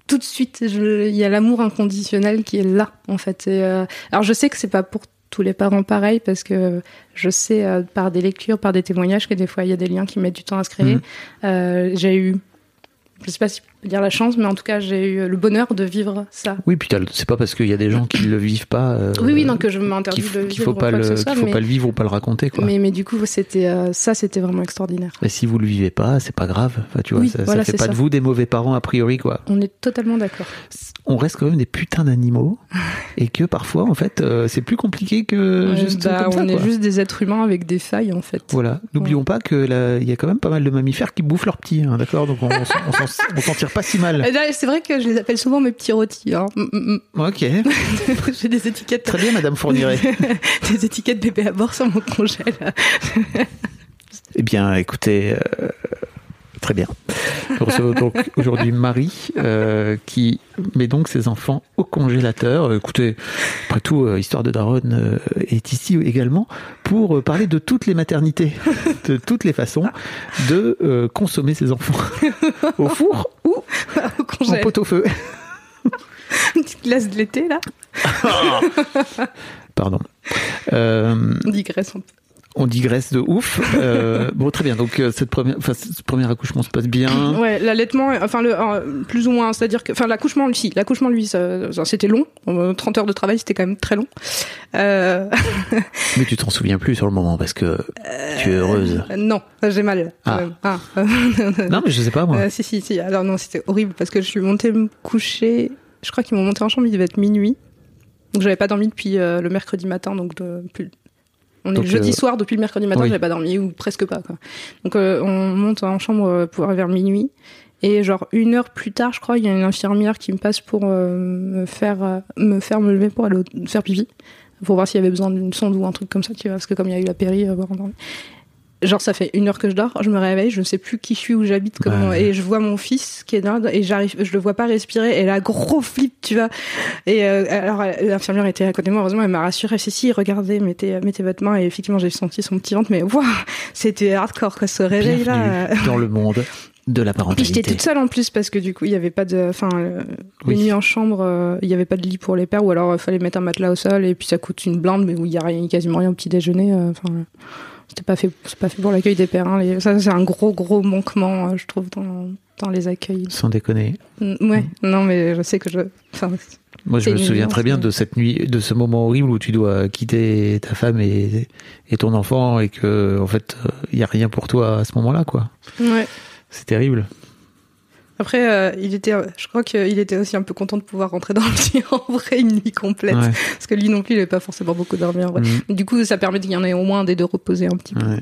tout de suite, il y a l'amour inconditionnel qui est là, en fait. Et, euh, alors, je sais que c'est pas pour tous les parents pareil, parce que je sais euh, par des lectures, par des témoignages, que des fois, il y a des liens qui mettent du temps à se créer. Euh, j'ai eu. Je sais pas si je peux dire la chance, mais en tout cas, j'ai eu le bonheur de vivre ça. Oui, puis c'est pas parce qu'il y a des gens qui le vivent pas. euh, Oui, oui, donc que je m'interdis de vivre qu'il faut pas quoi le, que ce soit, qu'il faut mais, pas le vivre ou pas le raconter, quoi. mais, mais du coup, c'était euh, ça, c'était vraiment extraordinaire. Et si vous le vivez pas, c'est pas grave. Enfin, tu vois, Oui, ça, ça voilà, fait c'est pas ça. de vous des mauvais parents a priori, quoi. On est totalement d'accord. On reste quand même des putains d'animaux et que parfois, en fait, euh, c'est plus compliqué que juste bah, comme ça, on est quoi. juste des êtres humains avec des failles, en fait. Voilà. N'oublions pas que là, il y a quand même pas mal de mammifères qui bouffent leurs petits, hein, d'accord? Donc on, on s'en- tire pas si mal. Et là, C'est vrai que je les appelle souvent mes petits rôtis. Hein. Mm, mm, Ok. mm. J'ai des étiquettes, Très bien, Madame Fourniret. des étiquettes bébé à bord sur mon congé. là. Eh bien, écoutez, euh, très bien. Nous recevons donc aujourd'hui Marie, euh, qui met donc ses enfants au congélateur. Euh, Écoutez, après tout, euh, Histoire de Daronne euh, est ici également pour parler de toutes les maternités, de toutes les façons de consommer ses enfants au four ou Au en congé. pot-au-feu. Une petite glace de l'été, là. Pardon. Euh, On digresse de ouf. Euh, bon, très bien. Donc, euh, cette première, enfin, ce premier accouchement se passe bien. Ouais, l'allaitement, enfin, le, euh, plus ou moins, c'est-à-dire que, enfin, l'accouchement, lui, si, l'accouchement, lui, c'était long. Euh, 30 heures de travail, c'était quand même très long. Euh, Mais tu t'en souviens plus sur le moment parce que tu es heureuse. non, j'ai mal, Ah. Ah. Non, mais je sais pas moi. Euh, si, si, si. Alors non, c'était horrible parce que je suis montée me coucher. Je crois qu'ils m'ont monté en chambre, il devait être minuit. Donc j'avais pas dormi depuis euh, le mercredi matin. Donc depuis... on est Donc, le jeudi euh, soir, depuis le mercredi matin, oui. j'avais pas dormi ou presque pas. Quoi. Donc euh, on monte en chambre euh, pour vers minuit. Et genre une heure plus tard, je crois, il y a une infirmière qui me passe pour euh, me faire euh, me faire me lever pour aller faire pipi, pour voir s'il y avait besoin d'une sonde ou un truc comme ça, tu vois, parce que comme il y a eu la péri, euh. Genre ça fait une heure que je dors, je me réveille, je ne sais plus qui je suis, où j'habite, comment, Ouais. et je vois mon fils qui est là et j'arrive, je le vois pas respirer et là gros flip, tu vois. Et euh, alors euh, l'infirmière était à côté de moi, heureusement elle m'a rassurée, si si, regardez, mettez mettez votre main et effectivement j'ai senti son petit ventre, mais waouh, c'était hardcore quoi, ce réveil là. Dans le monde de la Puis parentalité. j'étais toute seule en plus parce que du coup il y avait pas de, enfin euh, Oui. les nuits en chambre, euh, il y avait pas de lit pour les pères ou alors il fallait mettre un matelas au sol et puis ça coûte une blinde mais où il y a rien, quasiment rien au petit déjeuner. euh, Enfin euh, c'était pas fait, c'est pas fait pour l'accueil des pères. Hein, les- ça c'est un gros gros manquement euh, je trouve dans dans les accueils. Sans déconner. Mm, Ouais, non mais je sais que je, Moi, je me souviens très bien de cette nuit, de ce moment horrible où tu dois quitter ta femme et, et ton enfant et que, en fait, il y a rien pour toi à ce moment-là, quoi. ouais. C'est terrible. Après, euh, il était, je crois qu'il était aussi un peu content de pouvoir rentrer dans le lit en vrai une nuit complète, Ouais. parce que lui non plus, il n'avait pas forcément beaucoup dormi en vrai. Mhm. Du coup, ça permet qu'il y en ait au moins des deux reposés un petit peu. Ouais.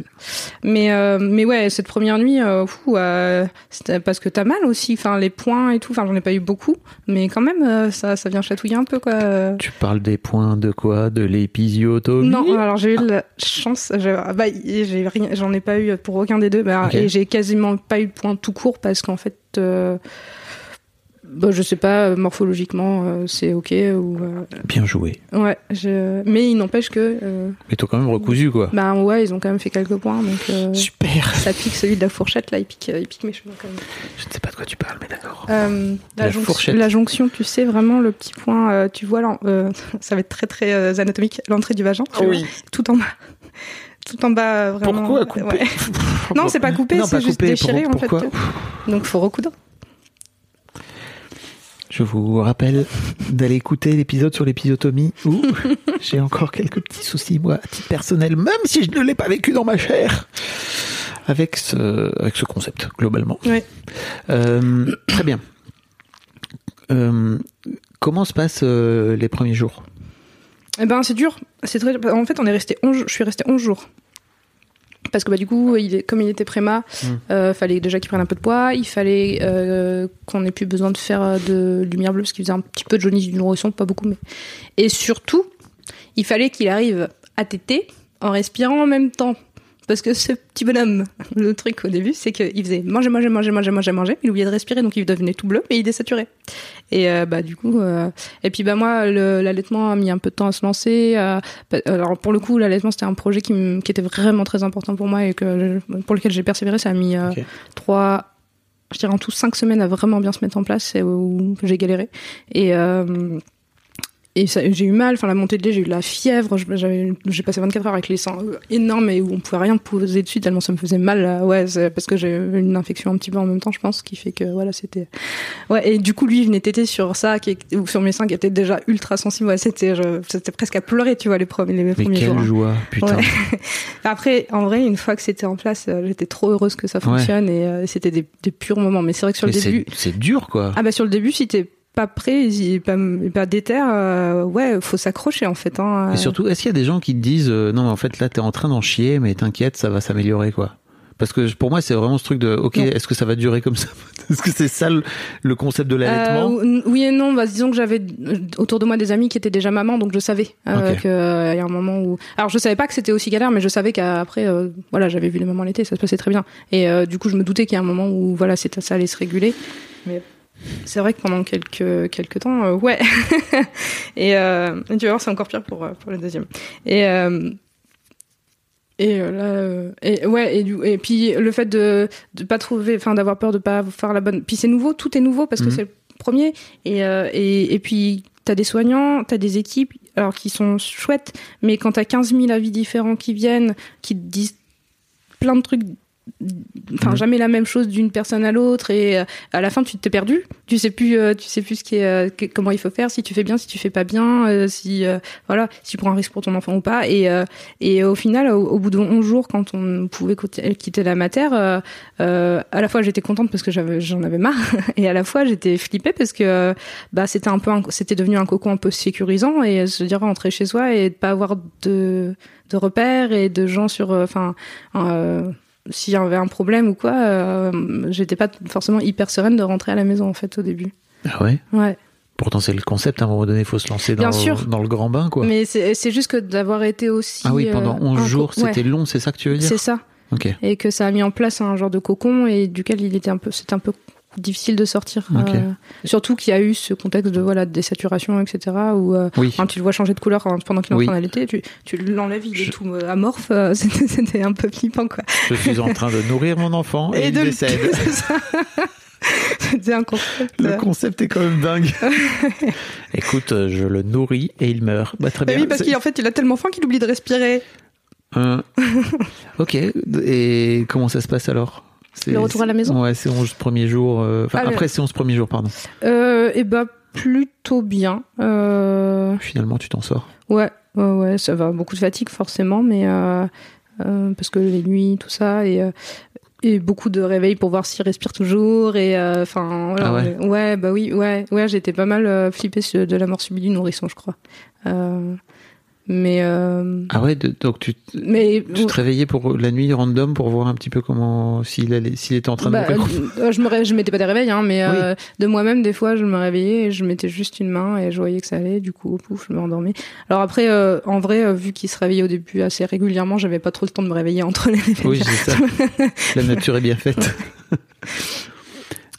Mais euh, mais ouais, cette première nuit, euh, fou, euh, c'était parce que t'as mal aussi. Enfin, les points et tout. Enfin, j'en ai pas eu beaucoup, mais quand même, ça ça vient chatouiller un peu quoi. Tu parles des points de quoi? De l'épisiotomie? Non, alors j'ai eu la chance. ah bah, j'en ai pas eu pour aucun des deux. Bah. Et j'ai quasiment pas eu de points tout court parce qu'en fait, euh, bah, je sais pas, euh, morphologiquement, euh, c'est ok ou euh, Bien joué. ouais. je- Mais il n'empêche que, euh, Mais t'as quand même recousu, quoi. bah ouais, ils ont quand même fait quelques points, donc euh, Super. ça pique celui de la fourchette là, il pique, il pique mes cheveux quand même. Je ne sais pas de quoi tu parles, mais d'accord. Euh, la, La jonction, fourchette. la jonction, tu sais vraiment le petit point, euh, tu vois, là, euh, ça va être très très euh, anatomique, l'entrée du vagin, tu vois, tout en bas, tout en bas euh, vraiment. Pourquoi couper ouais. Non, c'est pas coupé, c'est juste coupé, déchiré pour- en fait. Donc faut recoudre. Je vous rappelle d'aller écouter l'épisode sur l'épisiotomie où j'ai encore quelques petits soucis, moi, à titre personnel, même si je ne l'ai pas vécu dans ma chair. avec ce, avec ce concept, globalement. Ouais. Euh, très bien. Euh, comment se passent euh, les premiers jours? Eh ben, c'est dur. C'est très. En fait, on est resté 11 jours- Je suis resté 11 jours. Parce que bah, du coup, il est, comme il était préma, Mm. euh, fallait déjà qu'il prenne un peu de poids. Il fallait euh, qu'on ait plus besoin de faire euh, de lumière bleue parce qu'il faisait un petit peu de jaunisse du nourrisson, pas beaucoup, mais. Et surtout, il fallait qu'il arrive à téter en respirant en même temps. Parce que ce petit bonhomme, le truc au début, c'est qu'il faisait manger, manger, manger, manger, manger, manger. Il oubliait de respirer, donc il devenait tout bleu, mais il désaturait. Et euh, bah du coup, euh, et puis bah moi, l'allaitement a mis un peu de temps à se lancer. euh, bah, alors pour le coup, l'allaitement c'était un projet qui, était vraiment très important pour moi et que pour lequel j'ai persévéré. Ça a mis trois, je dirais en tout cinq semaines à vraiment bien se mettre en place où j'ai galéré. Et euh, et j'ai eu mal, enfin la montée de lait, j'ai eu de la fièvre, j'ai passé 24 heures avec les seins euh, énormes et où on pouvait rien poser dessus tellement ça me faisait mal. là. Ouais, parce que j'ai eu une infection un petit peu en même temps, je pense, qui fait que voilà, c'était. Ouais, et du coup lui il venait téter sur ça, qui est- ou sur mes seins qui étaient déjà ultra sensibles. Ouais, c'était, je- c'était presque à pleurer, tu vois, les premiers, les premiers quelle jours. hein. joie, putain. Ouais. Après, en vrai, une fois que c'était en place, euh, j'étais trop heureuse que ça fonctionne et euh, c'était des, des purs moments. Mais c'est vrai que sur Mais le début, c'est c'est dur, quoi. ah bah sur le début, si t'es pas prêt, pas, pas déter, euh, ouais, faut s'accrocher en fait. Hein. Et surtout, est-ce qu'il y a des gens qui te disent euh, non, mais en fait, là, t'es en train d'en chier, mais t'inquiète, ça va s'améliorer, quoi Parce que pour moi, c'est vraiment ce truc de ok, est-ce que ça va durer comme ça? Est-ce que c'est ça le, concept de l'allaitement? Euh, oui et non, bah, disons que j'avais euh, autour de moi des amis qui étaient déjà mamans, donc je savais euh, qu'il y a un moment où. Alors je savais pas que c'était aussi galère, mais je savais qu'après, voilà, j'avais vu les mamans l'été, ça se passait très bien. Et du coup, je me doutais qu'il y a un moment où voilà, c'était ça allait se réguler. Mais c'est vrai que pendant quelques quelques temps, euh, ouais. et euh, tu vas voir, c'est encore pire pour euh, pour le deuxième. Et euh, et là, et ouais, et, puis le fait de de pas trouver, enfin d'avoir peur de pas faire la bonne. Puis c'est nouveau, tout est nouveau parce que Mhm. c'est le premier. Et et, et puis t'as des soignants, t'as des équipes, alors qui sont chouettes, mais quand t'as 15 000 avis différents qui viennent, qui te disent plein de trucs. Enfin, Mhm. jamais la même chose d'une personne à l'autre et euh, à la fin tu t'es perdu. Tu sais plus, euh, tu sais plus ce qui est, euh, que- comment il faut faire, si tu fais bien, si tu fais pas bien, si voilà, si tu prends un risque pour ton enfant ou pas. Et et au final, au, au bout de 11 jours, quand on pouvait quitter la mater, euh, euh, à la fois j'étais contente parce que j'avais, j'en avais marre, et à la fois j'étais flippée parce que bah c'était un peu, c'était devenu un cocon un peu sécurisant et se dire rentrer chez soi et de pas avoir de de repères et de gens sur, enfin. euh, s'il y avait un problème ou quoi, euh, j'étais pas forcément hyper sereine de rentrer à la maison en fait au début. Ah ouais? Ouais. Pourtant, c'est le concept, à un moment donné, il faut se lancer dans, Bien sûr. dans le grand bain, quoi. Mais c'est juste que d'avoir été aussi. ah oui, pendant euh, 11 un co- jours, ouais, c'était long, c'est ça que tu veux dire? C'est ça. Ok. Et que ça a mis en place un genre de cocon et duquel il était un peu, c'était un peu difficile de sortir. Euh, surtout qu'il y a eu ce contexte de voilà de désaturation, etc. Où euh, Oui. tu le vois changer de couleur pendant qu'il est en train d'allaiter, tu, tu l'enlèves, il Je- est tout euh, amorphe. euh, C'était un peu flippant quoi. Je suis en train de nourrir mon enfant et, il de décède. C'était un concept. Le concept est quand même dingue. Écoute, je le nourris et il meurt. Bah, très bien. oui, parce qu'en fait, il a tellement faim qu'il oublie de respirer. Ok. Et comment ça se passe alors? Le retour à la maison? Ouais, c'est 11 premiers jours. euh, Enfin, Ah, après, c'est 11 premiers jours, pardon. Euh, et bah plutôt bien. Euh, Finalement, tu t'en sors. ouais, ouais, ouais, ça va. Beaucoup de fatigue forcément, mais parce que les nuits, tout ça, et et beaucoup de réveils pour voir s'il respire toujours. Et enfin, Ah ouais? bah oui, ouais, ouais, j'étais pas mal euh, flippée de la mort subie du nourrisson, je crois. Euh, mais euh, Ah ouais, de- donc tu, mais tu te réveillais pour la nuit random pour voir un petit peu comment s'il allait, s'il était en train de Bah, mourir. euh, je me ré- je mettais pas des réveils hein, mais euh, de moi-même des fois je me réveillais et je mettais juste une main et je voyais que ça allait du coup pouf je me rendormais alors après euh, en vrai vu qu'il se réveillait au début assez régulièrement j'avais pas trop le temps de me réveiller entre les réveils Oui, c'est ça. La nature est bien faite.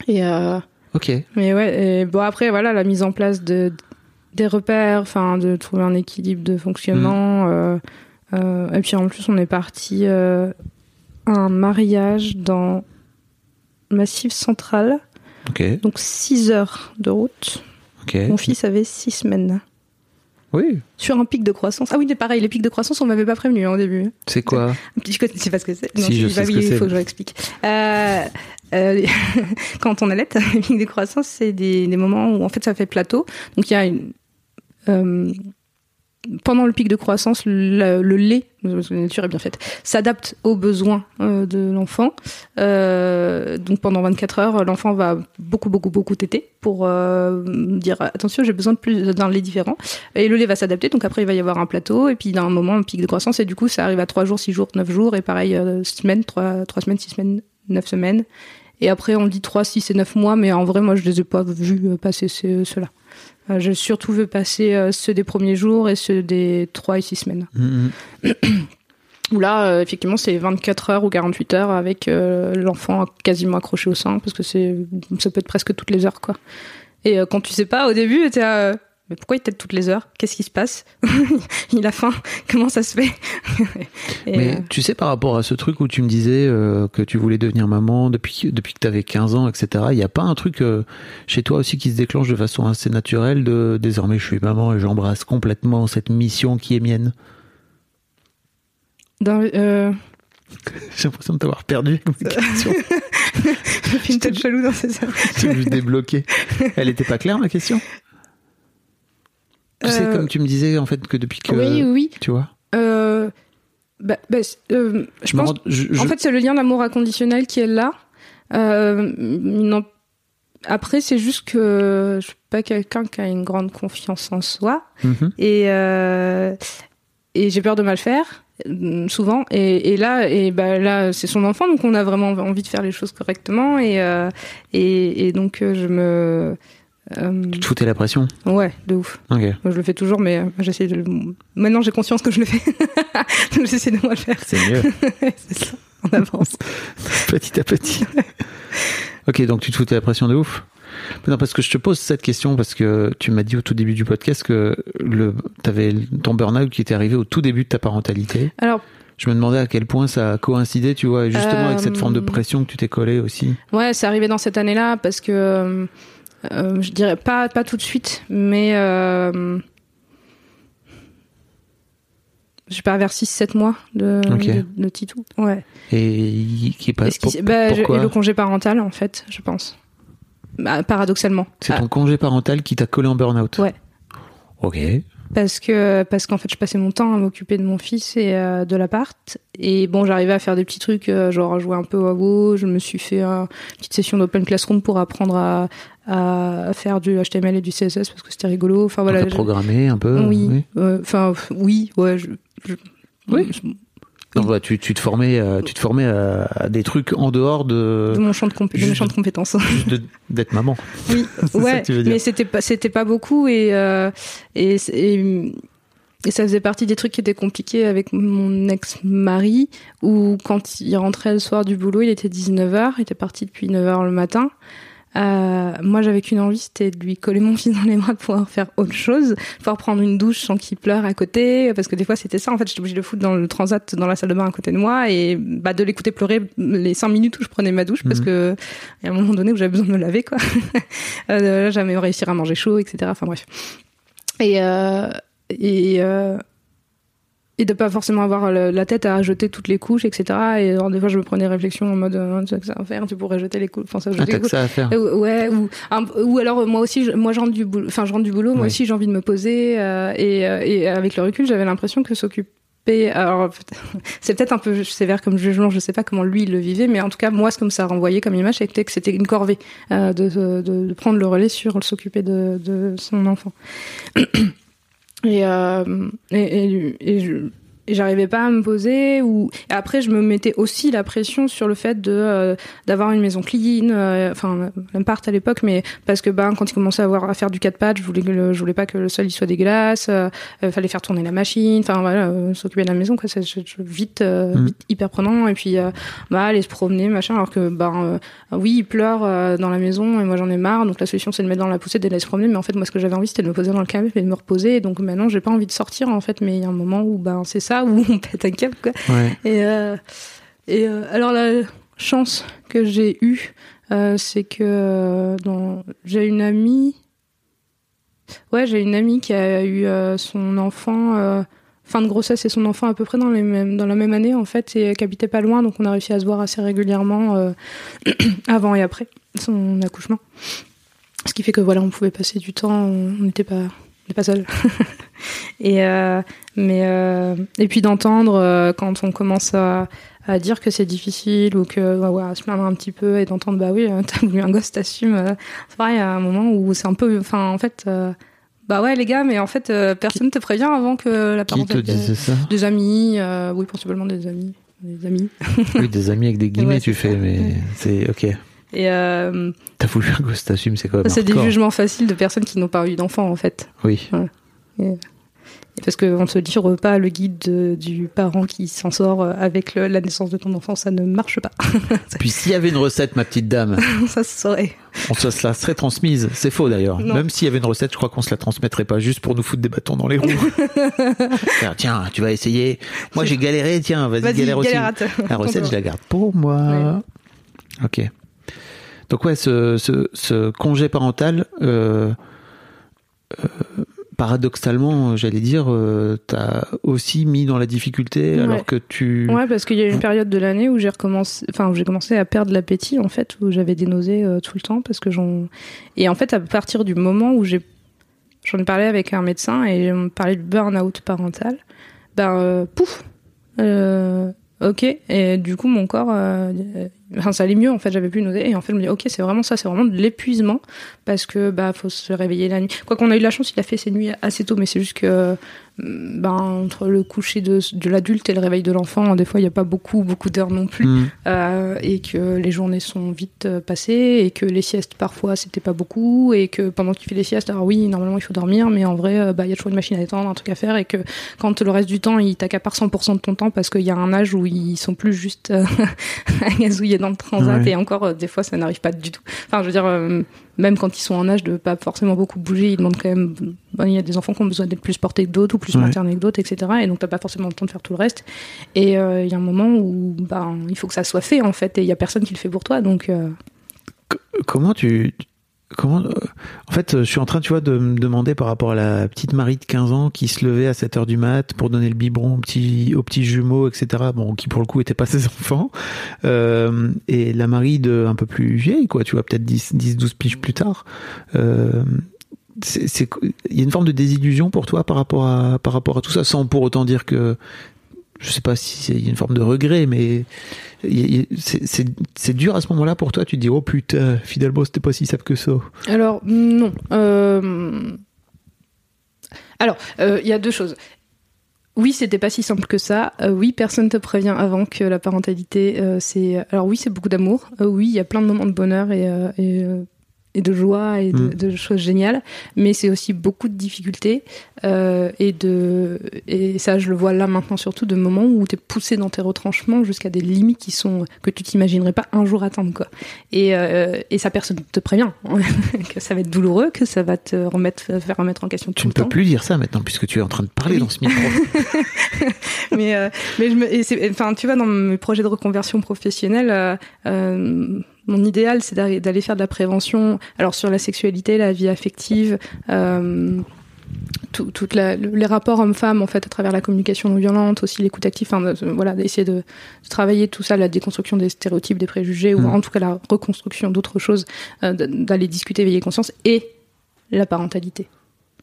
et euh, Ok. mais ouais et bon après voilà la mise en place de des repères enfin de trouver un équilibre de fonctionnement euh, euh, et puis en plus on est parti euh, à un mariage dans Massif Central donc 6 heures de route. Mon fils avait six semaines. Oui. Sur un pic de croissance. Ah oui, mais pareil, les pics de croissance, on m'avait pas prévenu hein, au début. C'est quoi? Tu sais pas ce que c'est Si, je tu- sais bah ce oui, que il faut que je l'explique. Euh, euh, quand on allait, les pics de croissance, c'est des, des moments où en fait ça fait plateau. Donc il y a une, euh, pendant le pic de croissance, le, le lait, la nature est bien faite, s'adapte aux besoins euh, de l'enfant. Euh, donc pendant 24 heures, l'enfant va beaucoup, beaucoup, beaucoup téter pour euh, dire attention, j'ai besoin de plus d'un lait différent. Et le lait va s'adapter, donc après il va y avoir un plateau, et puis d'un moment un pic de croissance, et du coup ça arrive à 3 jours, 6 jours, 9 jours, et pareil, euh, semaines, 3, 3 semaines, 6 semaines, 9 semaines. Et après on dit 3, 6 et 9 mois, mais en vrai moi je les ai pas vus euh, passer ce- ceux-là. Euh, J'ai surtout vu passer euh, ceux des premiers jours et ceux des 3 et 6 semaines. Mhm. Où là, euh, effectivement, c'est 24 heures ou 48 heures avec l'enfant quasiment accroché au sein, parce que c'est, ça peut être presque toutes les heures, quoi. Et quand tu sais pas, au début, t'es euh, mais pourquoi il tète toutes les heures? Qu'est-ce qui se passe? Il a faim. Comment ça se fait? Et, Mais euh, tu sais, par rapport à ce truc où tu me disais euh, que tu voulais devenir maman depuis, depuis que tu avais 15 ans, etc., il n'y a pas un truc euh, chez toi aussi qui se déclenche de façon assez naturelle de désormais je suis maman et j'embrasse complètement cette mission qui est mienne? Dans, J'ai l'impression de t'avoir perdu. J'ai fait une tête chelou dans ces heures. J'ai juste débloqué. Elle était pas claire ma question? Sais, Euh, comme tu me disais en fait que depuis que. Oui, oui. Tu vois Euh, bah, bah, c'est- euh, je pense je- je- En fait, c'est le lien d'amour inconditionnel qui est là. Non- Après, c'est juste que je suis pas quelqu'un qui a une grande confiance en soi Mhm. et euh, et j'ai peur de mal faire souvent. Et, et là, et bah là, c'est son enfant, donc on a vraiment envie de faire les choses correctement et euh, et, et donc je me euh, Tu te foutais la pression ouais, de ouf. Moi, je le fais toujours, mais euh, j'essaie de. Maintenant, j'ai conscience que je le fais, donc j'essaie de moins le faire. C'est mieux. c'est ça. On avance. petit à petit. ok, donc tu te foutais la pression de ouf non, parce que je te pose cette question parce que tu m'as dit au tout début du podcast que le, t'avais ton burn-out qui était arrivé au tout début de ta parentalité. Alors, Je me demandais à quel point ça a coïncidé, tu vois, justement avec cette Euh, forme de pression que tu t'es collé aussi. ouais, c'est arrivé dans cette année-là parce que euh, euh, je dirais pas pas tout de suite, mais euh, je sais pas vers 6-7 mois de, Ok. de, de Titou. Ouais. Et qui est pas. Est-ce qu'il- pour- bah, je- pourquoi et le congé parental, en fait, je pense. Bah, paradoxalement. C'est Ah, ton congé parental qui t'a collé en burn-out. Ouais. Ok. Parce que parce qu'en fait je passais mon temps à m'occuper de mon fils et euh, de l'appart et bon j'arrivais à faire des petits trucs euh, genre jouer un peu à WoW je me suis fait euh, une petite session d'open classroom pour apprendre à, à faire du HTML et du CSS parce que c'était rigolo enfin Voilà, programmé un peu. oui euh, enfin oui ouais je, je- Oui. Bah, tu, tu te formais, euh, tu te formais à, à des trucs en dehors de, de mon champ de, compé- de de compétences d'être maman. Oui, ouais, que tu veux dire. mais c'était pas c'était pas beaucoup et euh, et, et et ça faisait partie des trucs qui étaient compliqués avec mon ex-mari où quand il rentrait le soir du boulot, il était 19h, il était parti depuis 9h le matin. Euh, moi, j'avais qu'une envie, c'était de lui coller mon fils dans les bras, de pouvoir faire autre chose, pouvoir prendre une douche sans qu'il pleure à côté, parce que des fois c'était ça. En fait, j'étais obligée de le foutre dans le transat, dans la salle de bain à côté de moi, et bah de l'écouter pleurer les cinq minutes où je prenais ma douche, parce Mhm. que il y a un moment donné où j'avais besoin de me laver, quoi. euh, jamais réussir à manger chaud, etc. Enfin bref. Et euh, et euh, et de pas forcément avoir la tête à jeter toutes les couches, etc. Et alors, des fois, je me prenais réflexion en mode, euh, tu sais que ça à faire, tu pourrais jeter les couches, enfin, ça, Ah, jeter les que couches. ça à faire. Euh, Ouais, ou, un- ou alors euh, moi aussi, je, moi je rentre du boulot, enfin je rentre du boulot, moi Oui. aussi j'ai envie de me poser euh, et, et avec le recul, j'avais l'impression que s'occuper, alors c'est peut-être un peu sévère comme jugement, je sais pas comment lui il le vivait, mais en tout cas moi ce comme ça renvoyait comme image, c'était que c'était une corvée euh, de, de, de prendre le relais sur s'occuper de, de son enfant. Et, euh, et, et, et et j'arrivais pas à me poser ou et après je me mettais aussi la pression sur le fait de euh, d'avoir une maison clean euh, enfin l'appart à l'époque mais parce que ben quand il commençait à avoir à faire du 4 pattes je voulais que le- je voulais pas que le sol il soit dégueulasse euh, euh, fallait faire tourner la machine enfin voilà euh, s'occuper de la maison quoi. C'est vite euh, Mm. vite hyper prenant. Et puis bah aller se promener machin alors que ben euh, oui il pleure euh, dans la maison et moi j'en ai marre. Donc la solution c'est de mettre dans la poussette et d'aller se promener. Mais en fait moi ce que j'avais envie c'était de me poser dans le canapé et de me reposer. Donc maintenant j'ai pas envie de sortir en fait. Mais il y a un moment où ben c'est ça où on pète un câble quoi Ouais. et, euh, et euh, alors la chance que j'ai eue, euh, c'est que dans... j'ai une amie. Ouais, j'ai une amie qui a eu son enfant fin de grossesse et son enfant à peu près dans les mêmes dans la même année en fait et qui habitait pas loin, donc on a réussi à se voir assez régulièrement euh, avant et après son accouchement. Ce qui fait que voilà, on pouvait passer du temps, on n'était pas pas seul. et euh, mais euh, et puis d'entendre euh, quand on commence à, à dire que c'est difficile ou que ouais, ouais, à se plaindre un petit peu et d'entendre bah oui t'as voulu un gosse t'assumes c'est vrai il y a un moment où c'est un peu enfin en fait bah ouais les gars mais en fait personne te prévient avant que la Qui parole te disait ça des amis oui principalement des amis des amis Oui, des amis avec des guillemets, Ouais, tu fais, mais c'est ok. Et euh, T'as voulu un gosse, t'assumes, c'est même. c'est des jugements faciles de personnes qui n'ont pas eu d'enfants en fait Oui. Et parce qu'on ne te livre pas le guide de- du parent qui s'en sort euh, avec le- la naissance de ton enfant, ça ne marche pas. Puis s'il y avait une recette, ma petite dame, ça se saurait. on se la serait transmise. C'est faux d'ailleurs. Non. Même s'il y avait une recette, je crois qu'on se la transmettrait pas juste pour nous foutre des bâtons dans les roues. Tiens, Tiens, tu vas essayer. Moi j'ai galéré, tiens, vas-y, Vas-y, galère aussi. galérate. La recette, je la garde pour moi. Ok. Donc ouais, ce, ce, ce congé parental, euh, euh, paradoxalement, j'allais dire, euh, t'as aussi mis dans la difficulté Ouais. alors que tu... Ouais, parce qu'il y a eu une période de l'année où j'ai recommencé, enfin j'ai commencé à perdre l'appétit en fait, où j'avais des nausées tout le temps parce que j'en et en fait à partir du moment où j'ai j'en ai parlé avec un médecin et on me parlait de burn-out parental, ben pouf, euh, ok et du coup mon corps, euh, enfin ça allait mieux en fait, j'avais plus de nausées et en fait je me dis ok c'est vraiment ça, c'est vraiment de l'épuisement parce que bah faut se réveiller la nuit. Quoi qu'on a eu la chance, il a fait ses nuits assez tôt, mais c'est juste que ben, entre le coucher de, de l'adulte et le réveil de l'enfant, des fois, il n'y a pas beaucoup, beaucoup d'heures non plus. Hmm. Euh, et que les journées sont vite euh, passées, et que les siestes, parfois, c'était pas beaucoup, et que pendant qu'il fait les siestes, alors oui, normalement, il faut dormir, mais en vrai, euh, bah, il y a toujours une machine à étendre, un truc à faire, et que quand le reste du temps, il t'accapare 100% de ton temps, parce qu'il y a un âge où ils sont plus juste à gazouiller dans le transat, Ouais. et encore, des fois, ça n'arrive pas du tout. Enfin, je veux dire, même quand ils sont en âge de pas forcément beaucoup bouger, ils demandent quand même. il y a des enfants qui ont besoin d'être plus portés que d'autres ou plus Ouais. maternés que d'autres, etc. Et donc t'as pas forcément le temps de faire tout le reste. Et euh, il y a un moment où ben il faut que ça soit fait en fait, et il y a personne qui le fait pour toi. Donc euh, Comment tu... Comment, euh, en fait, je suis en train, tu vois, de me demander par rapport à la petite Marie de 15 ans qui se levait à 7 heures du mat pour donner le biberon aux petits, aux petits jumeaux, etc. Bon, qui pour le coup étaient pas ses enfants. Euh, et la Marie de un peu plus vieille, quoi, tu vois, peut-être 10, 10, 12 piges plus tard. Euh, il y a une forme de désillusion pour toi par rapport à, par rapport à tout ça, sans pour autant dire que, je sais pas si c'est il y a une forme de regret, mais c'est, dur à ce moment-là pour toi. Tu te dis, oh putain, Fidalbo, c'était pas si simple que ça. alors non. Euh, Alors euh, il y a deux choses. Oui, c'était pas si simple que ça. Euh, oui, personne te prévient avant que la parentalité, c'est. Alors oui, c'est beaucoup d'amour. Oui, il y a plein de moments de bonheur et, et de joie et de, Mm. de choses géniales, mais c'est aussi beaucoup de difficultés euh, et de et ça, je le vois là maintenant surtout de moments où tu es poussé dans tes retranchements jusqu'à des limites qui sont que tu t'imaginerais pas un jour atteindre quoi. Et euh, et ça personne te prévient que ça va être douloureux, que ça va te remettre faire remettre en question Tu tout ne le peux temps. plus dire ça maintenant puisque tu es en train de parler Oui. dans ce micro. mais euh, mais je me, et enfin tu vois dans mes projets de reconversion professionnelle euh, euh, mon idéal c'est d'aller faire de la prévention alors sur la sexualité la vie affective euh, tout, toute la, le- les rapports hommes-femmes en fait à travers la communication non violente aussi l'écoute active enfin de- voilà d'essayer de, de travailler tout ça la déconstruction des stéréotypes des préjugés ou Mm. en tout cas la reconstruction d'autres choses euh, d'aller discuter veiller conscience et la parentalité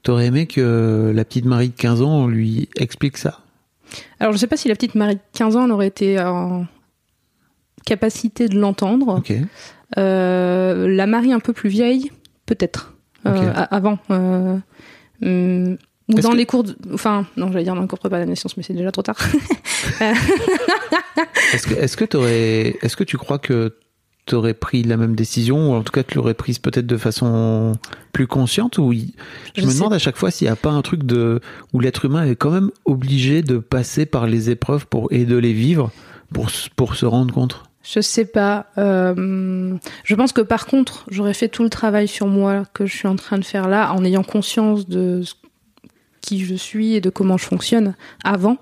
T'aurais aimé que la petite Marie de 15 ans on lui explique ça? Alors, je sais pas si la petite Marie de 15 ans elle aurait été en capacité de l'entendre. Euh, la Marie un peu plus vieille, peut-être. Euh, avant. euh, hum, ou dans que- les cours de... Enfin, non, j'allais dire dans le cours de prépa la naissance, mais c'est déjà trop tard. Est-ce que est-ce que est-ce que tu crois que t'aurais pris la même décision ou en tout cas tu l'aurais prise peut-être de façon plus consciente ou je, Je me sais- demande à chaque fois s'il n'y a pas un truc de où l'être humain est quand même obligé de passer par les épreuves pour et de les vivre pour pour se rendre compte? Je sais pas. euh, je pense que par contre, j'aurais fait tout le travail sur moi que je suis en train de faire là, en ayant conscience de qui je suis et de comment je fonctionne avant.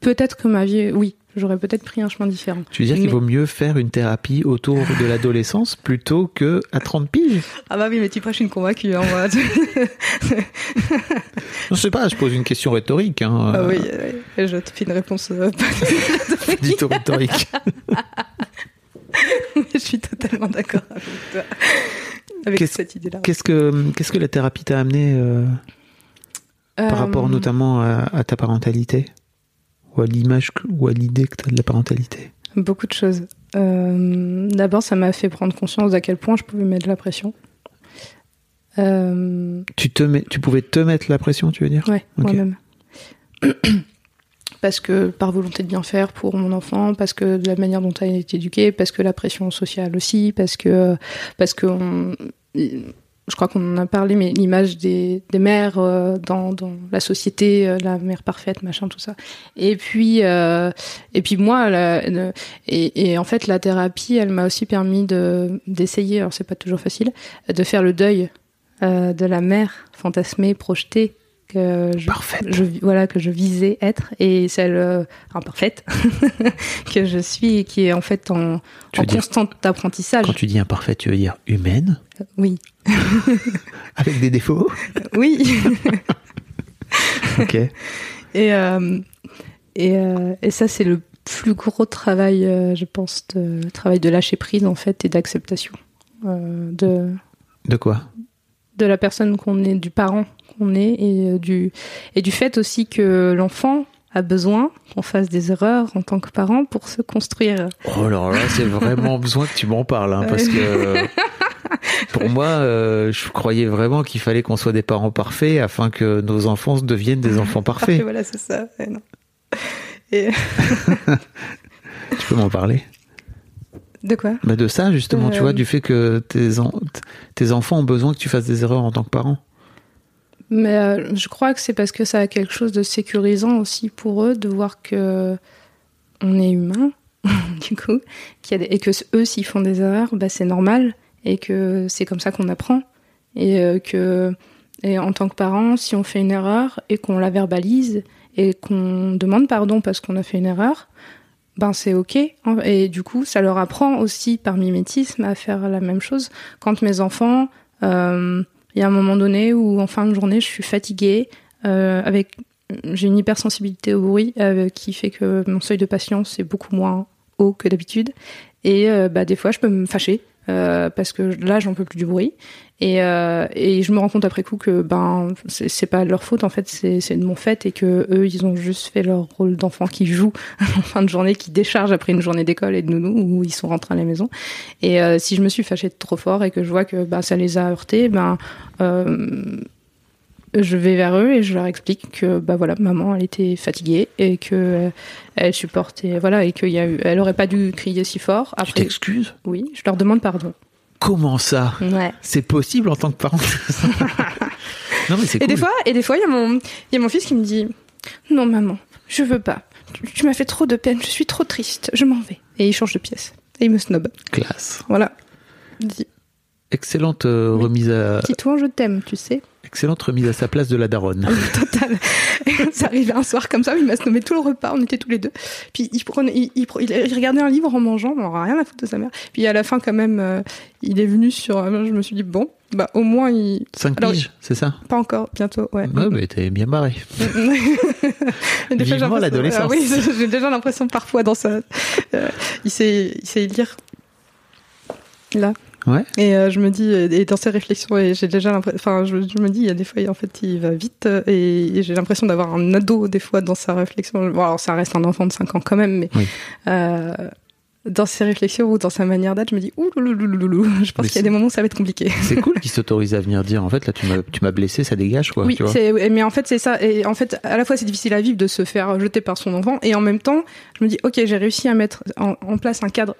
Peut-être que ma vie, oui, j'aurais peut-être pris un chemin différent. Tu veux dire qu'il vaut mieux faire une thérapie autour de l'adolescence plutôt que à 30 piges? Ah bah oui, mais tu prêches une convaincue. Hein, moi. Je sais pas, je pose une question rhétorique. Hein. ah oui, je te fais une réponse. euh, tout rhétorique. je suis totalement d'accord avec toi. Avec cette idée-là. Qu'est-ce que qu'est-ce que la thérapie t'a amené euh, Par Euh, rapport notamment à, à ta parentalité? Ou à l'image ou à l'idée que tu as de la parentalité Beaucoup de choses. Euh, D'abord, ça m'a fait prendre conscience d'à quel point je pouvais mettre la pression. Euh, tu, te mets, tu pouvais te mettre la pression, tu veux dire? Ouais, Ok. moi-même. parce que par volonté de bien faire pour mon enfant, parce que de la manière dont elle a été éduquée, parce que la pression sociale aussi, parce que parce que on- je crois qu'on en a parlé, mais l'image des, des mères euh, dans, dans la société, euh, la mère parfaite, machin, tout ça. Et puis euh, et puis moi, la- et, et en fait la thérapie, elle m'a aussi permis de d'essayer, alors c'est pas toujours facile, de faire le deuil euh, de la mère fantasmée, projetée que je, voilà que je visais être et celle euh, imparfaite que je suis et qui est en fait en, en constant apprentissage. Quand tu dis imparfaite, tu veux dire humaine Oui, Avec des défauts? Oui. Ok. et euh, et, euh, et ça c'est le plus gros travail, euh, je pense, de travail de lâcher prise en fait et d'acceptation euh, de De quoi? de la personne qu'on est, du parent qu'on est et euh, du et du fait aussi que l'enfant a besoin qu'on fasse des erreurs en tant que parent pour se construire. Oh là là, c'est vraiment besoin que tu m'en parles, hein, parce que pour moi, euh, je croyais vraiment qu'il fallait qu'on soit des parents parfaits afin que nos enfants deviennent des enfants Parfait, parfaits. voilà, c'est ça. Ouais, non. Et Tu peux m'en parler? De quoi? Bah De ça, justement, tu Euh, vois, du fait que tes, en- tes enfants ont besoin que tu fasses des erreurs en tant que parent. Mais euh, je crois que c'est parce que ça a quelque chose de sécurisant aussi pour eux de voir que on est humain, du coup, et que eux s'ils font des erreurs, bah, c'est normal et que c'est comme ça qu'on apprend et euh, que et en tant que parent, si on fait une erreur et qu'on la verbalise et qu'on demande pardon parce qu'on a fait une erreur, ben c'est ok et du coup ça leur apprend aussi par mimétisme à faire la même chose. Quand mes enfants euh, il y a un moment donné où en fin de journée, je suis fatiguée, euh, avec j'ai une hypersensibilité au bruit euh, qui fait que mon seuil de patience est beaucoup moins haut que d'habitude. Et euh, bah, des fois, je peux me fâcher euh, parce que là, j'en peux plus du bruit. Et, euh, et je me rends compte après coup que ben c'est pas leur faute en fait, c'est de mon fait et que eux, ils ont juste fait leur rôle d'enfant qui joue en fin de journée, qui décharge après une journée d'école et de nounou où ils sont rentrés à la maison. Et euh, si je me suis fâchée trop fort et que je vois que bah, ça les a heurtés, ben euh, je vais vers eux et je leur explique que bah voilà maman elle était fatiguée et que euh, elle supportait voilà et qu'il y a eu elle aurait pas dû crier si fort Tu après. t'excuses? Oui je leur demande pardon. Comment ça? Ouais. C'est possible en tant que parent Non, mais c'est et cool. des fois et des fois il y a mon il y a mon fils qui me dit non maman je veux pas. Tu, tu m'as fait trop de peine je suis trop triste je m'en vais et il change de pièce. Et il me snob. Classe. voilà. Excellente euh, Oui. remise à Titouan je t'aime tu sais excellente remise à sa place de la daronne. total. ça arrivait un soir comme ça, il m'a nommé tout le repas, on était tous les deux. Puis il prenait, il, regardait un livre en mangeant, on aura rien à foutre de sa mère. Puis à la fin quand même, euh, il est venu sur, euh, je me suis dit bon, bah au moins il, 5 Alors, piges, c'est ça pas encore, bientôt, ouais. Ouais, mais t'es bien barré. Vivement l'impression- l'adolescence. Ah oui, j'ai déjà l'impression parfois dans sa, euh, il sait, il sait lire. Là. Ouais. Et euh, je me dis, et dans ses réflexions, et j'ai déjà l'impression, enfin, je, je me dis, il y a des fois, en fait, il va vite, euh, et, et j'ai l'impression d'avoir un ado, des fois, dans sa réflexion. Bon, alors, ça reste un enfant de 5 ans quand même, mais Oui. euh, dans ses réflexions ou dans sa manière d'être, je me dis, ouh, je pense qu'il y a des moments où ça va être compliqué. C'est cool qu'il s'autorise à venir dire en fait là tu m'as tu m'as blessé, ça dégage quoi, oui, tu vois. mais en fait, c'est ça. Et en fait, à la fois, c'est difficile à vivre de se faire jeter par son enfant, et en même temps, je me dis, ok, j'ai réussi à mettre en, en place un cadre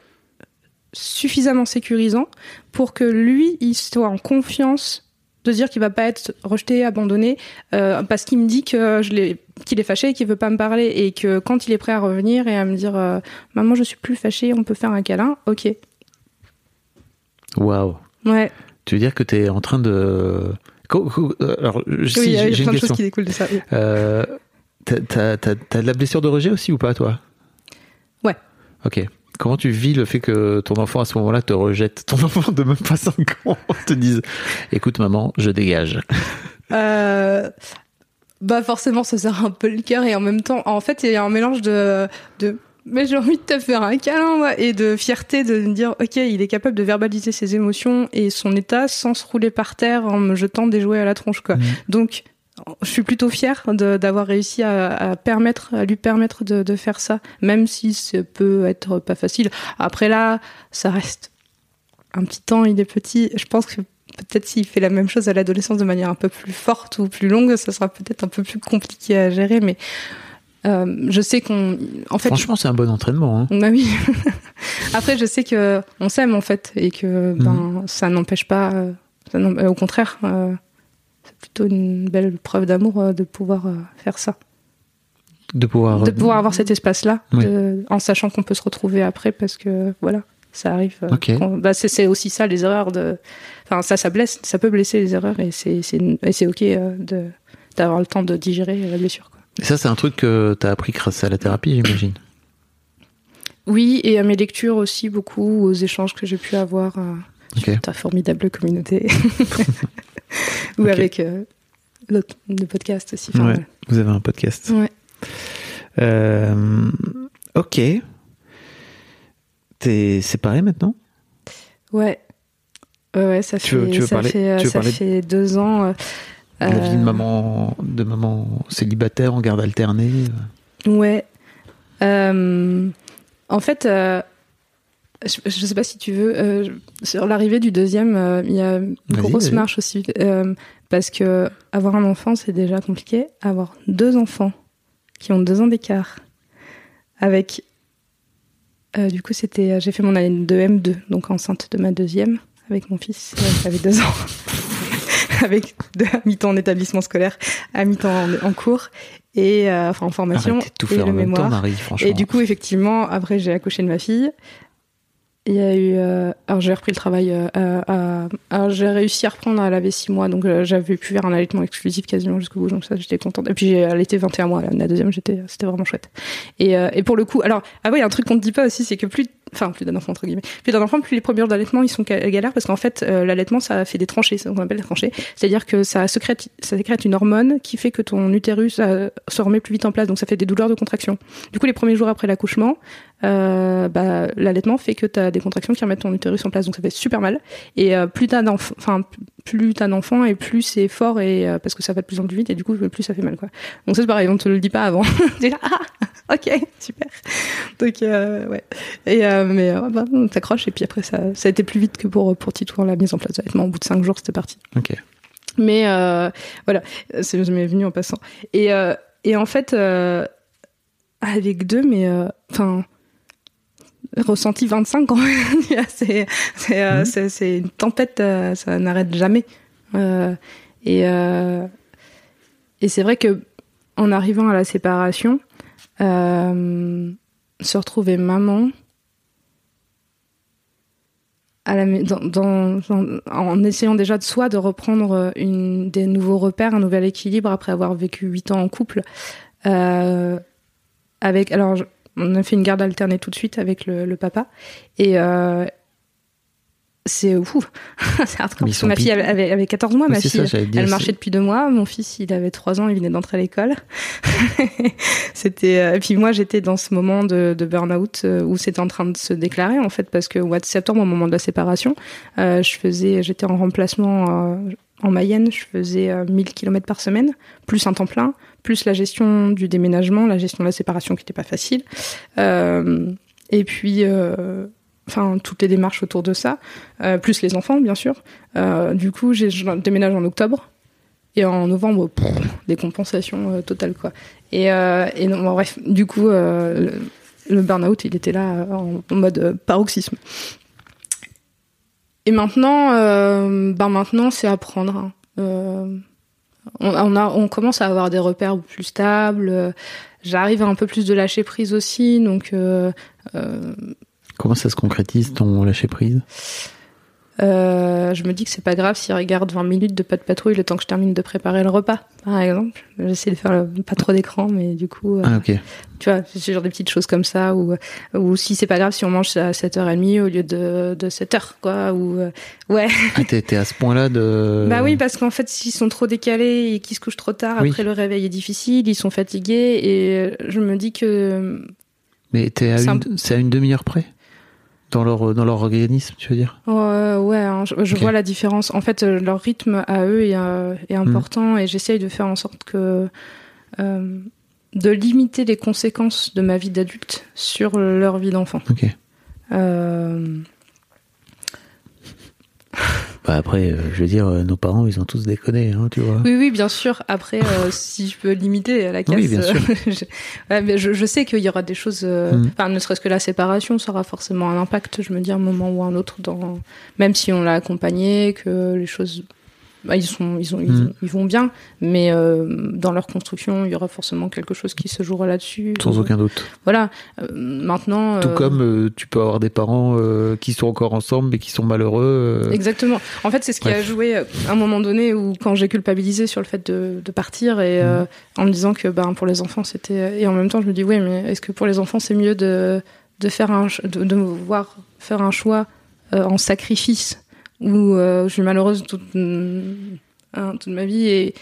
suffisamment sécurisant pour que lui, il soit en confiance de dire qu'il va pas être rejeté, abandonné, euh, parce qu'il me dit que je l'ai, qu'il est fâché et qu'il veut pas me parler, et que quand il est prêt à revenir et à me dire, euh, maman, je suis plus fâché, on peut faire un câlin, ok, Waouh. ouais. Tu veux dire que t'es en train de euh, alors si, oui, il y a j'ai une de choses question. qui découlent de ça. oui. Euh, t'as, t'as, t'as- t'as de la blessure de rejet aussi ou pas toi? Ouais. Ok. Comment tu vis le fait que ton enfant à ce moment-là te rejette? Ton enfant de même pas 5 ans te dise Écoute maman, je dégage. Euh, bah forcément, ça sert un peu le cœur et en même temps, en fait, il y a un mélange de, de mais j'ai envie de te faire un câlin moi, et de fierté de me dire ok, il est capable de verbaliser ses émotions et son état sans se rouler par terre en me jetant des jouets à la tronche quoi. Mhm. Donc je suis plutôt fière de- d'avoir réussi à, à permettre, à lui permettre de, de faire ça, même si ça peut être pas facile. Après là, ça reste un petit temps, il est petit. Je pense que peut-être s'il fait la même chose à l'adolescence de manière un peu plus forte ou plus longue, ça sera peut-être un peu plus compliqué à gérer. Mais euh, je sais qu'on, en fait, Franchement, c'est un bon entraînement. Hein. bah oui. Après, je sais que on s'aime en fait et que ben ça n'empêche pas. euh, ça au contraire, euh, plutôt une belle preuve d'amour euh, de pouvoir euh, faire ça, De pouvoir. de pouvoir avoir cet espace-là, Oui. en sachant qu'on peut se retrouver après parce que voilà, ça arrive. euh, Ok. qu'on- bah, c'est aussi ça les erreurs de. Enfin, ça, ça blesse, ça peut blesser les erreurs et c'est ok de d'avoir le temps de digérer la blessure. Quoi. Et ça, c'est un truc que t'as appris grâce à la thérapie, j'imagine. Oui, et à mes lectures aussi beaucoup, aux échanges que j'ai pu avoir. euh, ta formidable communauté. Ou Ok. avec euh, l'autre le podcast aussi. Enfin, Ouais. Vous avez un podcast. ouais. Euh, ok. T'es séparé maintenant? Ouais. Ouais, ouais, ça Tu fait, veux- tu veux ça parler- fait, tu ça fait deux ans. euh, La vie de maman, de maman célibataire en garde alternée. Ouais. Euh, en fait, je, je sais pas si tu veux. euh, sur l'arrivée du deuxième, euh, il y a une grosse marche aussi. euh, parce que avoir un enfant, c'est déjà compliqué. Avoir deux enfants qui ont deux ans d'écart, avec. du coup, c'était. J'ai fait mon année de M2, donc enceinte de ma deuxième, avec mon fils, qui avait deux ans. avec deux à mi-temps en établissement scolaire, à mi-temps en, en cours, et euh, enfin en formation, Arrêtez tout et le en même temps, mémoire. Marie, franchement. Et du coup, effectivement, après, j'ai accouché de ma fille. Il y a eu. euh, alors, j'ai repris le travail. euh, à- à- alors, j'ai réussi à reprendre. Elle avait 6 mois, donc euh, j'avais pu faire un allaitement exclusif quasiment jusqu'au bout. Donc, ça, j'étais contente. Et puis, j'ai allaité 21 mois. La, deuxième, j'étais, c'était vraiment chouette. Et, euh, et pour le coup, alors, ah a un truc qu'on ne dit pas aussi, c'est que plus. Enfin, plus d'un enfant, entre guillemets. Plus d'un enfant, plus les premiers jours d'allaitement, ils sont ga- galères parce qu'en fait, euh, l'allaitement, ça fait des tranchées, c'est ce qu'on appelle des tranchées. C'est-à-dire que ça sécrète, ça sécrète une hormone qui fait que ton utérus euh, se remet plus vite en place, donc ça fait des douleurs de contraction. Du coup, les premiers jours après l'accouchement, euh, bah, l'allaitement fait que tu as des contractions qui remettent ton utérus en place, donc ça fait super mal. Et plus t'as d'enfants, enfin plus t'as d'enfants et plus c'est fort et parce que ça va de plus en plus vite et du coup plus ça fait mal quoi. Donc ça c'est pareil, on te le dit pas avant. Là, ah, ok, super. Donc ouais. Mais euh, bah, on t'accroche et puis après ça, ça a été plus vite que pour pour Titou la mise en place de. Au bout de cinq jours c'était parti. Ok. Mais euh, voilà, c'est ça m'est venu en passant. Et, euh, et en fait, euh, avec deux, mais euh, enfin, ressenti 25 quand même. c'est c'est euh, c'est- c'est une tempête, euh, ça n'arrête jamais. Euh, et euh, et c'est vrai que en arrivant à la séparation, euh, se retrouver maman. En essayant déjà de soi de reprendre une, des nouveaux repères, un nouvel équilibre après avoir vécu huit ans en couple. Euh, avec, alors, on a fait une garde alternée tout de suite avec le, le papa. Et euh, c'est ouf, c'est hardcore. Ma fille avait, avait, avait 14 mois, ma fille, ça, elle marchait depuis deux mois. Mon fils, il avait trois ans, il venait d'entrer à l'école. c'était, euh, et puis moi, j'étais dans ce moment de, de burn-out euh, où c'était en train de se déclarer, en fait, parce que au mois de septembre, au moment de la séparation, euh, je faisais, j'étais en remplacement euh, en Mayenne, je faisais euh, 1000 km par semaine, plus un temps plein, plus la gestion du déménagement, la gestion de la séparation qui n'était pas facile. Euh, et puis, euh, enfin, toutes les démarches autour de ça, euh, plus les enfants, bien sûr. Euh, du coup, j'ai déménage en octobre. Et en novembre, des compensations euh, totales, quoi. Et, et non, bref, du coup, le, burn-out, il était là en, mode paroxysme. Et maintenant, ben maintenant, c'est apprendre. hein. On, on, a, on commence à avoir des repères plus stables. J'arrive à un peu plus de lâcher prise aussi, donc Comment ça se concrétise ton lâcher prise? Euh, je me dis que c'est pas grave s'il regarde 20 minutes de pas de patrouille le temps que je termine de préparer le repas, par exemple. J'essaie de faire le- pas trop d'écran, mais du coup, euh, Ah ok. tu vois, c'est genre des petites choses comme ça, ou, ou si c'est pas grave si on mange à 7h30 au lieu de, de 7h, quoi, ou, euh, ouais. Ah t'es à ce point-là de. Bah oui, parce qu'en fait, s'ils sont trop décalés et qu'ils se couchent trop tard, Oui. après le réveil est difficile, ils sont fatigués, et je me dis que Mais t'es à un- une, c'est à une demi-heure près? Dans leur dans leur organisme, tu veux dire? Ouais, ouais hein, je, vois la différence. En fait, euh, leur rythme à eux est, euh, est important et j'essaye de faire en sorte que euh, de limiter les conséquences de ma vie d'adulte sur leur vie d'enfant. Ok. Euh, Bah après, euh, je veux dire, euh, nos parents, ils ont tous déconné, hein, tu vois. oui, oui, bien sûr. Après, euh, si je peux limiter à la casse, Oui, bien sûr. je, ouais, mais je, je sais qu'il y aura des choses. Mm. Enfin, ne serait-ce que la séparation, ça aura forcément un impact. Je me dis à un moment ou à un autre, dans même si on l'a accompagné, que les choses, bah, ils sont, ils ont, ils, Mm. ils vont bien, mais euh, dans leur construction, il y aura forcément quelque chose qui se jouera là-dessus. Sans aucun doute. Voilà. Euh, maintenant. Tout euh, comme euh, tu peux avoir des parents euh, qui sont encore ensemble mais qui sont malheureux. euh, Exactement. En fait, c'est ce qui Bref. a joué euh, à un moment donné où quand j'ai culpabilisé sur le fait de, de partir et euh, Mhm. en me disant que ben pour les enfants c'était et en même temps je me dis oui mais est-ce que pour les enfants c'est mieux de de faire un de, de voir faire un choix euh, en sacrifice où euh, je suis malheureuse toute hein, toute ma vie et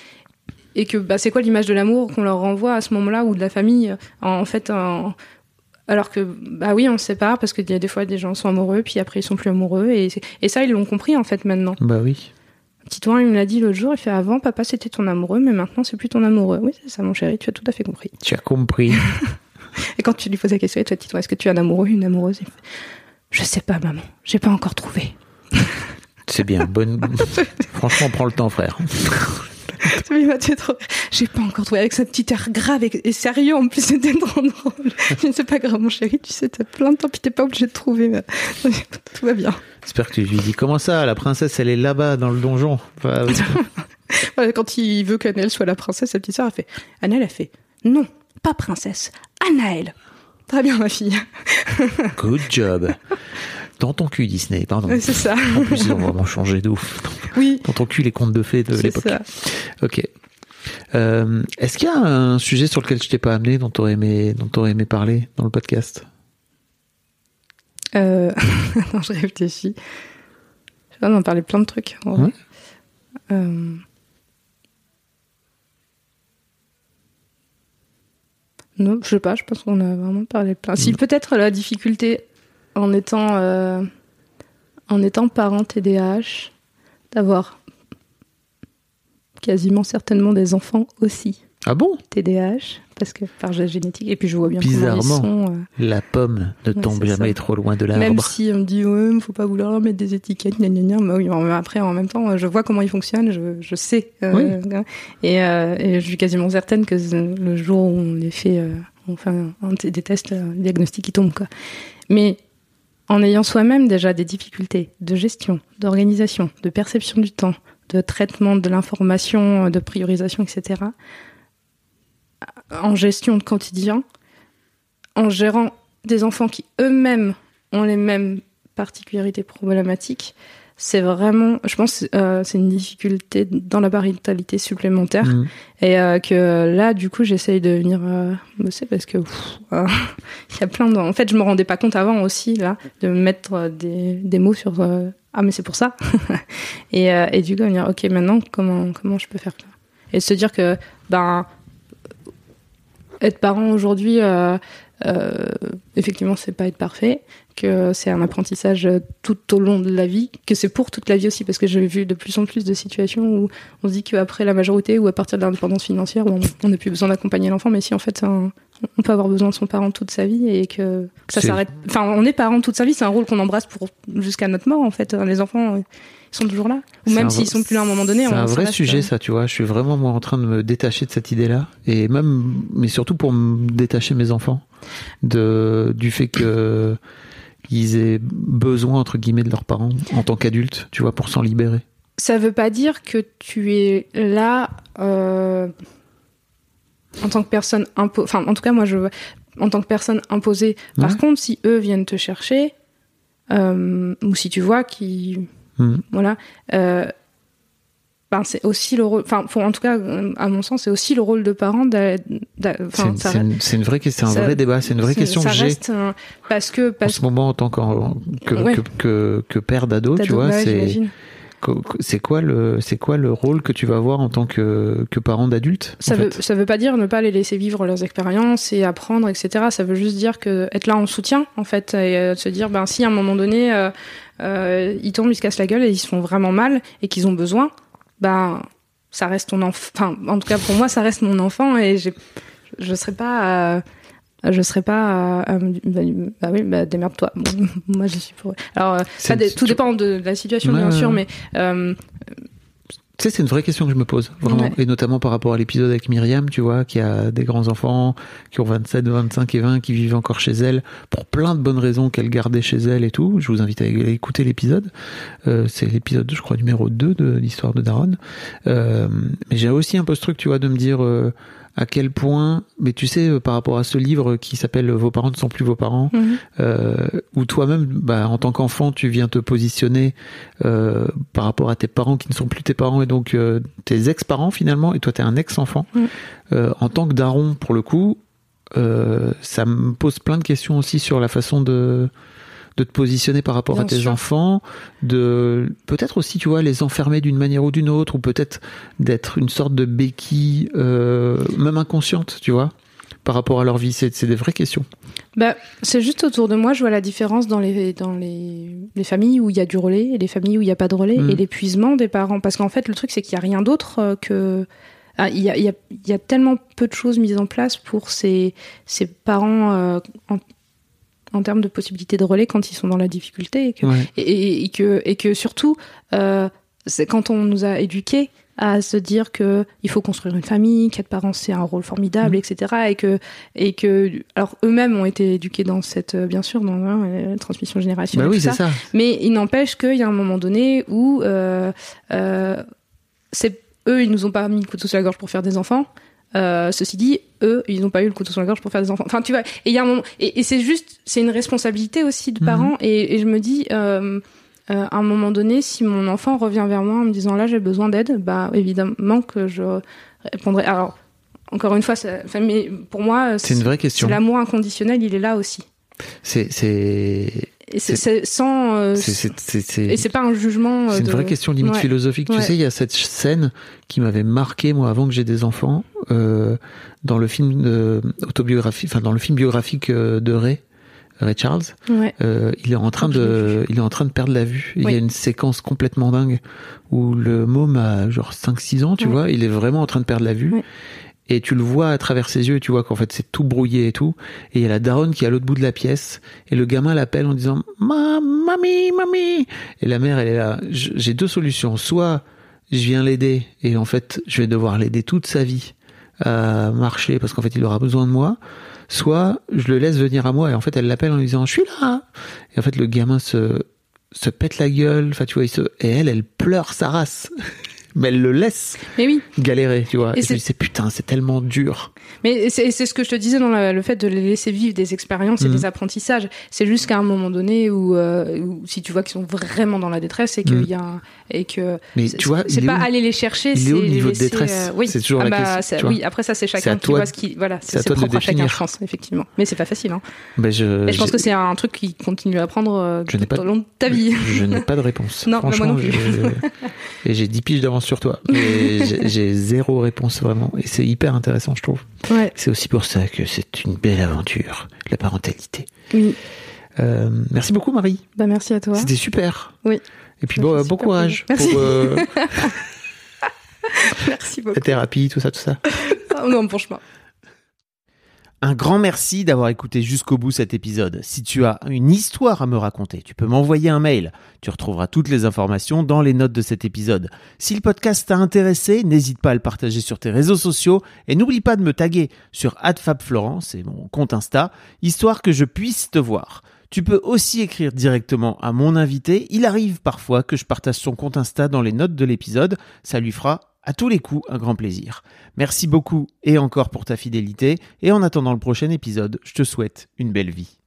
et que bah, c'est quoi l'image de l'amour qu'on leur renvoie à ce moment-là ou de la famille en, fait en- alors que bah oui on se sépare parce qu'il y a des fois des gens sont amoureux puis après ils sont plus amoureux et, et ça ils l'ont compris en fait maintenant. Bah oui. Titouan il me l'a dit l'autre jour il fait avant papa c'était ton amoureux mais maintenant c'est plus ton amoureux. Oui c'est ça mon chéri tu as tout à fait compris. Tu as compris. et quand tu lui poses la question et toi Titouan est-ce que tu es un amoureux une amoureuse? Il fait, je sais pas maman. J'ai pas encore trouvé C'est bien. Bonne. Franchement, prends le temps, frère. Rire. J'ai pas encore trouvé avec sa petite air grave et, sérieux en plus c'était trop drôle. Je ne sais pas grave mon chéri, tu sais t'as plein de temps puis t'es pas obligé de trouver. mais- Tout va bien. J'espère que tu lui dis comment ça, la princesse, elle est là-bas dans le donjon? Enfin, Voilà, Quand il veut qu'Anaël soit la princesse, sa petite sœur a fait. Anaël a fait. Non, pas princesse, Anaël. Très bien ma fille. Good job. Dans ton cul, Disney, pardon. C'est ça. En plus, ils ont vraiment changé de ouf. Oui. Dans ton cul, les contes de fées de C'est l'époque. ça. Ok. Euh, Est-ce qu'il y a un sujet sur lequel je t'ai pas amené, dont t'aurais aimé, dont t'aurais aimé parler dans le podcast? Euh... Attends, je réfléchis. Je vais en parler plein de trucs. en vrai. Ouais. Euh, Non, je sais pas, je pense qu'on a vraiment parlé plein. Si, peut-être la difficulté en étant, euh, en étant parent TDAH, d'avoir quasiment certainement des enfants aussi Ah bon? TDAH, parce que par génétique, et puis je vois bien Bizarrement. comment ils sont. euh, La pomme ne Ouais, tombe jamais ça. trop loin de même l'arbre. si on me dit ouais, faut pas vouloir mettre des étiquettes, gna gna gna. Bah oui, mais après en même temps, je vois comment ils fonctionnent, je, je sais. euh, et, euh, et je suis quasiment certaine que le jour où on les fait, un- des tests, un diagnostic qui tombe quoi. Mais en ayant soi-même déjà des difficultés de gestion, d'organisation, de perception du temps, de traitement de l'information, de priorisation, etc. En gestion de quotidien, en gérant des enfants qui eux-mêmes ont les mêmes particularités problématiques, c'est vraiment, je pense, euh, c'est une difficulté dans la parentalité supplémentaire. Mhm. Et euh, que là, du coup, j'essaye de venir euh, bosser parce que euh, il y a plein de. En fait, je me rendais pas compte avant aussi là de mettre euh, des, des mots sur euh, ah mais c'est pour ça. et, euh, et du coup, venir ok maintenant comment comment je peux faire ça? Et se dire que ben être parent aujourd'hui, euh, euh, effectivement, c'est pas être parfait, que c'est un apprentissage tout au long de la vie, que c'est pour toute la vie aussi, parce que j'ai vu de plus en plus de situations où on se dit qu'après la majorité ou à partir de l'indépendance financière, on n'a plus besoin d'accompagner l'enfant, mais si en fait, un- on peut avoir besoin de son parent toute sa vie et que, que ça s'arrête. Enfin, on est parent toute sa vie, c'est un rôle qu'on embrasse pour jusqu'à notre mort en fait. Les enfants, ils sont toujours là, ou même s'ils sont plus là à un moment donné. C'est un vrai sujet, euh, ça, tu vois. Je suis vraiment moi en train de me détacher de cette idée-là, et même, mais surtout pour me détacher mes enfants de du fait que ils aient besoin entre guillemets de leurs parents en tant qu'adultes, tu vois, pour s'en libérer. ça veut pas dire que tu es là euh, en tant que personne imposée. Enfin, en tout cas, moi, je en tant que personne imposée. Par Ouais. contre, si eux viennent te chercher, euh, ou si tu vois qu'ils, Mhm. voilà, euh, ben c'est aussi le rôle. Enfin, en tout cas, à mon sens, c'est aussi le rôle de parent. C'est une, une- vraie question, un ça- vrai débat, c'est une vraie question ça que j'ai parce que en parce ce moment en tant que, Ouais. que, que, que père d'ado, tu vois. c'est C'est quoi le c'est quoi le rôle que tu vas avoir en tant que, que parent d'adulte Ça en veut, fait? ça veut pas dire ne pas les laisser vivre leurs expériences et apprendre, etc. Ça veut juste dire que être là en soutien, en fait, et euh, se dire, ben si à un moment donné, euh, euh, ils tombent, ils se cassent la gueule et ils se font vraiment mal et qu'ils ont besoin, ben ça reste ton enfant. Enfin, en tout cas pour moi, ça reste mon enfant et j'ai, je serais pas. euh, je serais pas. euh, bah, bah oui, bah démerde-toi. Moi, je suis pour. Alors, euh, ça tout dépend de, de la situation, Ouais, bien sûr, ouais. mais euh, Tu sais, c'est une vraie question que je me pose, vraiment. Ouais. Et notamment par rapport à l'épisode avec Myriam, tu vois, qui a des grands-enfants, qui ont 27, 25 et 20, qui vivent encore chez elle, pour plein de bonnes raisons qu'elle gardait chez elle et tout. Je vous invite à écouter l'épisode. Euh, c'est l'épisode, je crois, numéro 2 de l'histoire de Daron. Euh, mais j'ai aussi un peu ce truc, tu vois, de me dire... euh, à quel point, mais tu sais, euh, par rapport à ce livre qui s'appelle Vos parents ne sont plus vos parents, mhm. euh, où toi-même, bah, en tant qu'enfant, tu viens te positionner euh, par rapport à tes parents qui ne sont plus tes parents et donc euh, tes ex-parents finalement, et toi, tu es un ex-enfant. Euh, en tant que daron, pour le coup, ça me pose plein de questions aussi sur la façon de de te positionner par rapport à tes sûr. enfants, de peut-être aussi, tu vois, les enfermer d'une manière ou d'une autre, ou peut-être d'être une sorte de béquille, euh, même inconsciente, tu vois, par rapport à leur vie. C'est c'est des vraies questions. Bah, c'est juste autour de moi, je vois la différence dans les, dans les, les familles où il y a du relais et les familles où il n'y a pas de relais Mm. et l'épuisement des parents. Parce qu'en fait, le truc, c'est qu'il n'y a rien d'autre euh, que. Ah, Il y, a, y a tellement peu de choses mises en place pour ces, ces parents euh, en, en termes de possibilités de relais quand ils sont dans la difficulté et que, Ouais. et, et- et que, et que surtout, euh, c'est quand on nous a éduqués à se dire que il faut construire une famille, qu'être parent c'est un rôle formidable, Mm. etc. Et que et que alors eux-mêmes ont été éduqués dans cette euh, bien sûr dans hein, la transmission Bah générationnelle. oui, tout c'est ça. ça. Mais il n'empêche qu'il y a un moment donné où euh, euh, c'est eux ils nous ont pas mis le couteau sur la gorge pour faire des enfants. Euh, ceci dit, eux, ils n'ont pas eu le couteau sur la gorge pour faire des enfants. Enfin, tu vois, et il y a un moment, et, et c'est juste, c'est une responsabilité aussi de Mhm. parents. Et, et je me dis, euh, euh, à un moment donné, si mon enfant revient vers moi en me disant là j'ai besoin d'aide, bah évidemment que je répondrai. Alors, encore une fois, ça- mais pour moi, C'est une vraie question. l'amour inconditionnel, il est là aussi. C'est Et c'est sans. euh, c'est c'est c'est- c'est- et c'est pas un jugement. euh, c'est une de- vraie question limite Ouais. philosophique. Tu Ouais. sais, il y a cette scène qui m'avait marqué moi avant que j'ai des enfants euh, dans le film de, autobiographie, enfin dans le film biographique euh, de Ray. Ray Charles, Ouais. euh, il est en train de, il est en train de perdre la vue. Il y a une séquence complètement dingue où le môme a genre 5-6 ans, tu vois, il est vraiment en train de perdre la vue. Et tu le vois à travers ses yeux, et tu vois qu'en fait c'est tout brouillé et tout. Et il y a la daronne qui est à l'autre bout de la pièce, et le gamin l'appelle en disant Ma, mamie, mamie. Et la mère, elle est là. J'ai deux solutions. Soit je viens l'aider, et en fait je vais devoir l'aider toute sa vie à marcher parce qu'en fait il aura besoin de moi. Soit je le laisse venir à moi, et en fait elle l'appelle en lui disant Je suis là. Et en fait le gamin se se pète la gueule. Enfin tu vois, il se et elle, elle pleure sa race. Mais elle le laisse Mais oui. galérer, tu vois. Et Et, je me putain, c'est tellement dur. Mais c'est ce que je te disais dans la- le fait de les laisser vivre des expériences et Mhm. des apprentissages. C'est juste qu'à un moment donné où, euh, où si tu vois qu'ils sont vraiment dans la détresse et qu'il Mhm. y a un- et que Mais tu vois, c'est pas où- aller les chercher, c'est les niveau de laisser, détresse euh, oui. C'est toujours Ah la bah, question, tu vois. Oui, après ça c'est chacun qui toi voit de- ce qui voilà, c'est de propre à chacun, je pense effectivement. Mais c'est pas facile. Hein. Ben, je, pense que c'est un truc qui continue à euh, n'ai tout au long de ta vie. Je n'ai pas de réponse. Non, moi non plus. et j'ai 10 piges d'avance sur toi. J'ai- zéro réponse vraiment. Et c'est hyper intéressant, je trouve. Ouais. C'est aussi pour ça que c'est une belle aventure, la parentalité. Oui. Euh, merci beaucoup, Marie. Bah merci à toi. C'était super. Oui. Et puis bon, euh, bon courage plaisir. pour euh, Merci beaucoup. la thérapie, tout ça, tout ça. Non, franchement. Un grand merci d'avoir écouté jusqu'au bout cet épisode. Si tu as une histoire à me raconter, tu peux m'envoyer un mail. Tu retrouveras toutes les informations dans les notes de cet épisode. Si le podcast t'a intéressé, n'hésite pas à le partager sur tes réseaux sociaux et n'oublie pas de me taguer sur @fabflorent, c'est mon compte Insta, histoire que je puisse te voir. Tu peux aussi écrire directement à mon invité. Il arrive parfois que je partage son compte Insta dans les notes de l'épisode. Ça lui fera à tous les coups un grand plaisir. Merci beaucoup et encore pour ta fidélité. Et en attendant le prochain épisode, je te souhaite une belle vie.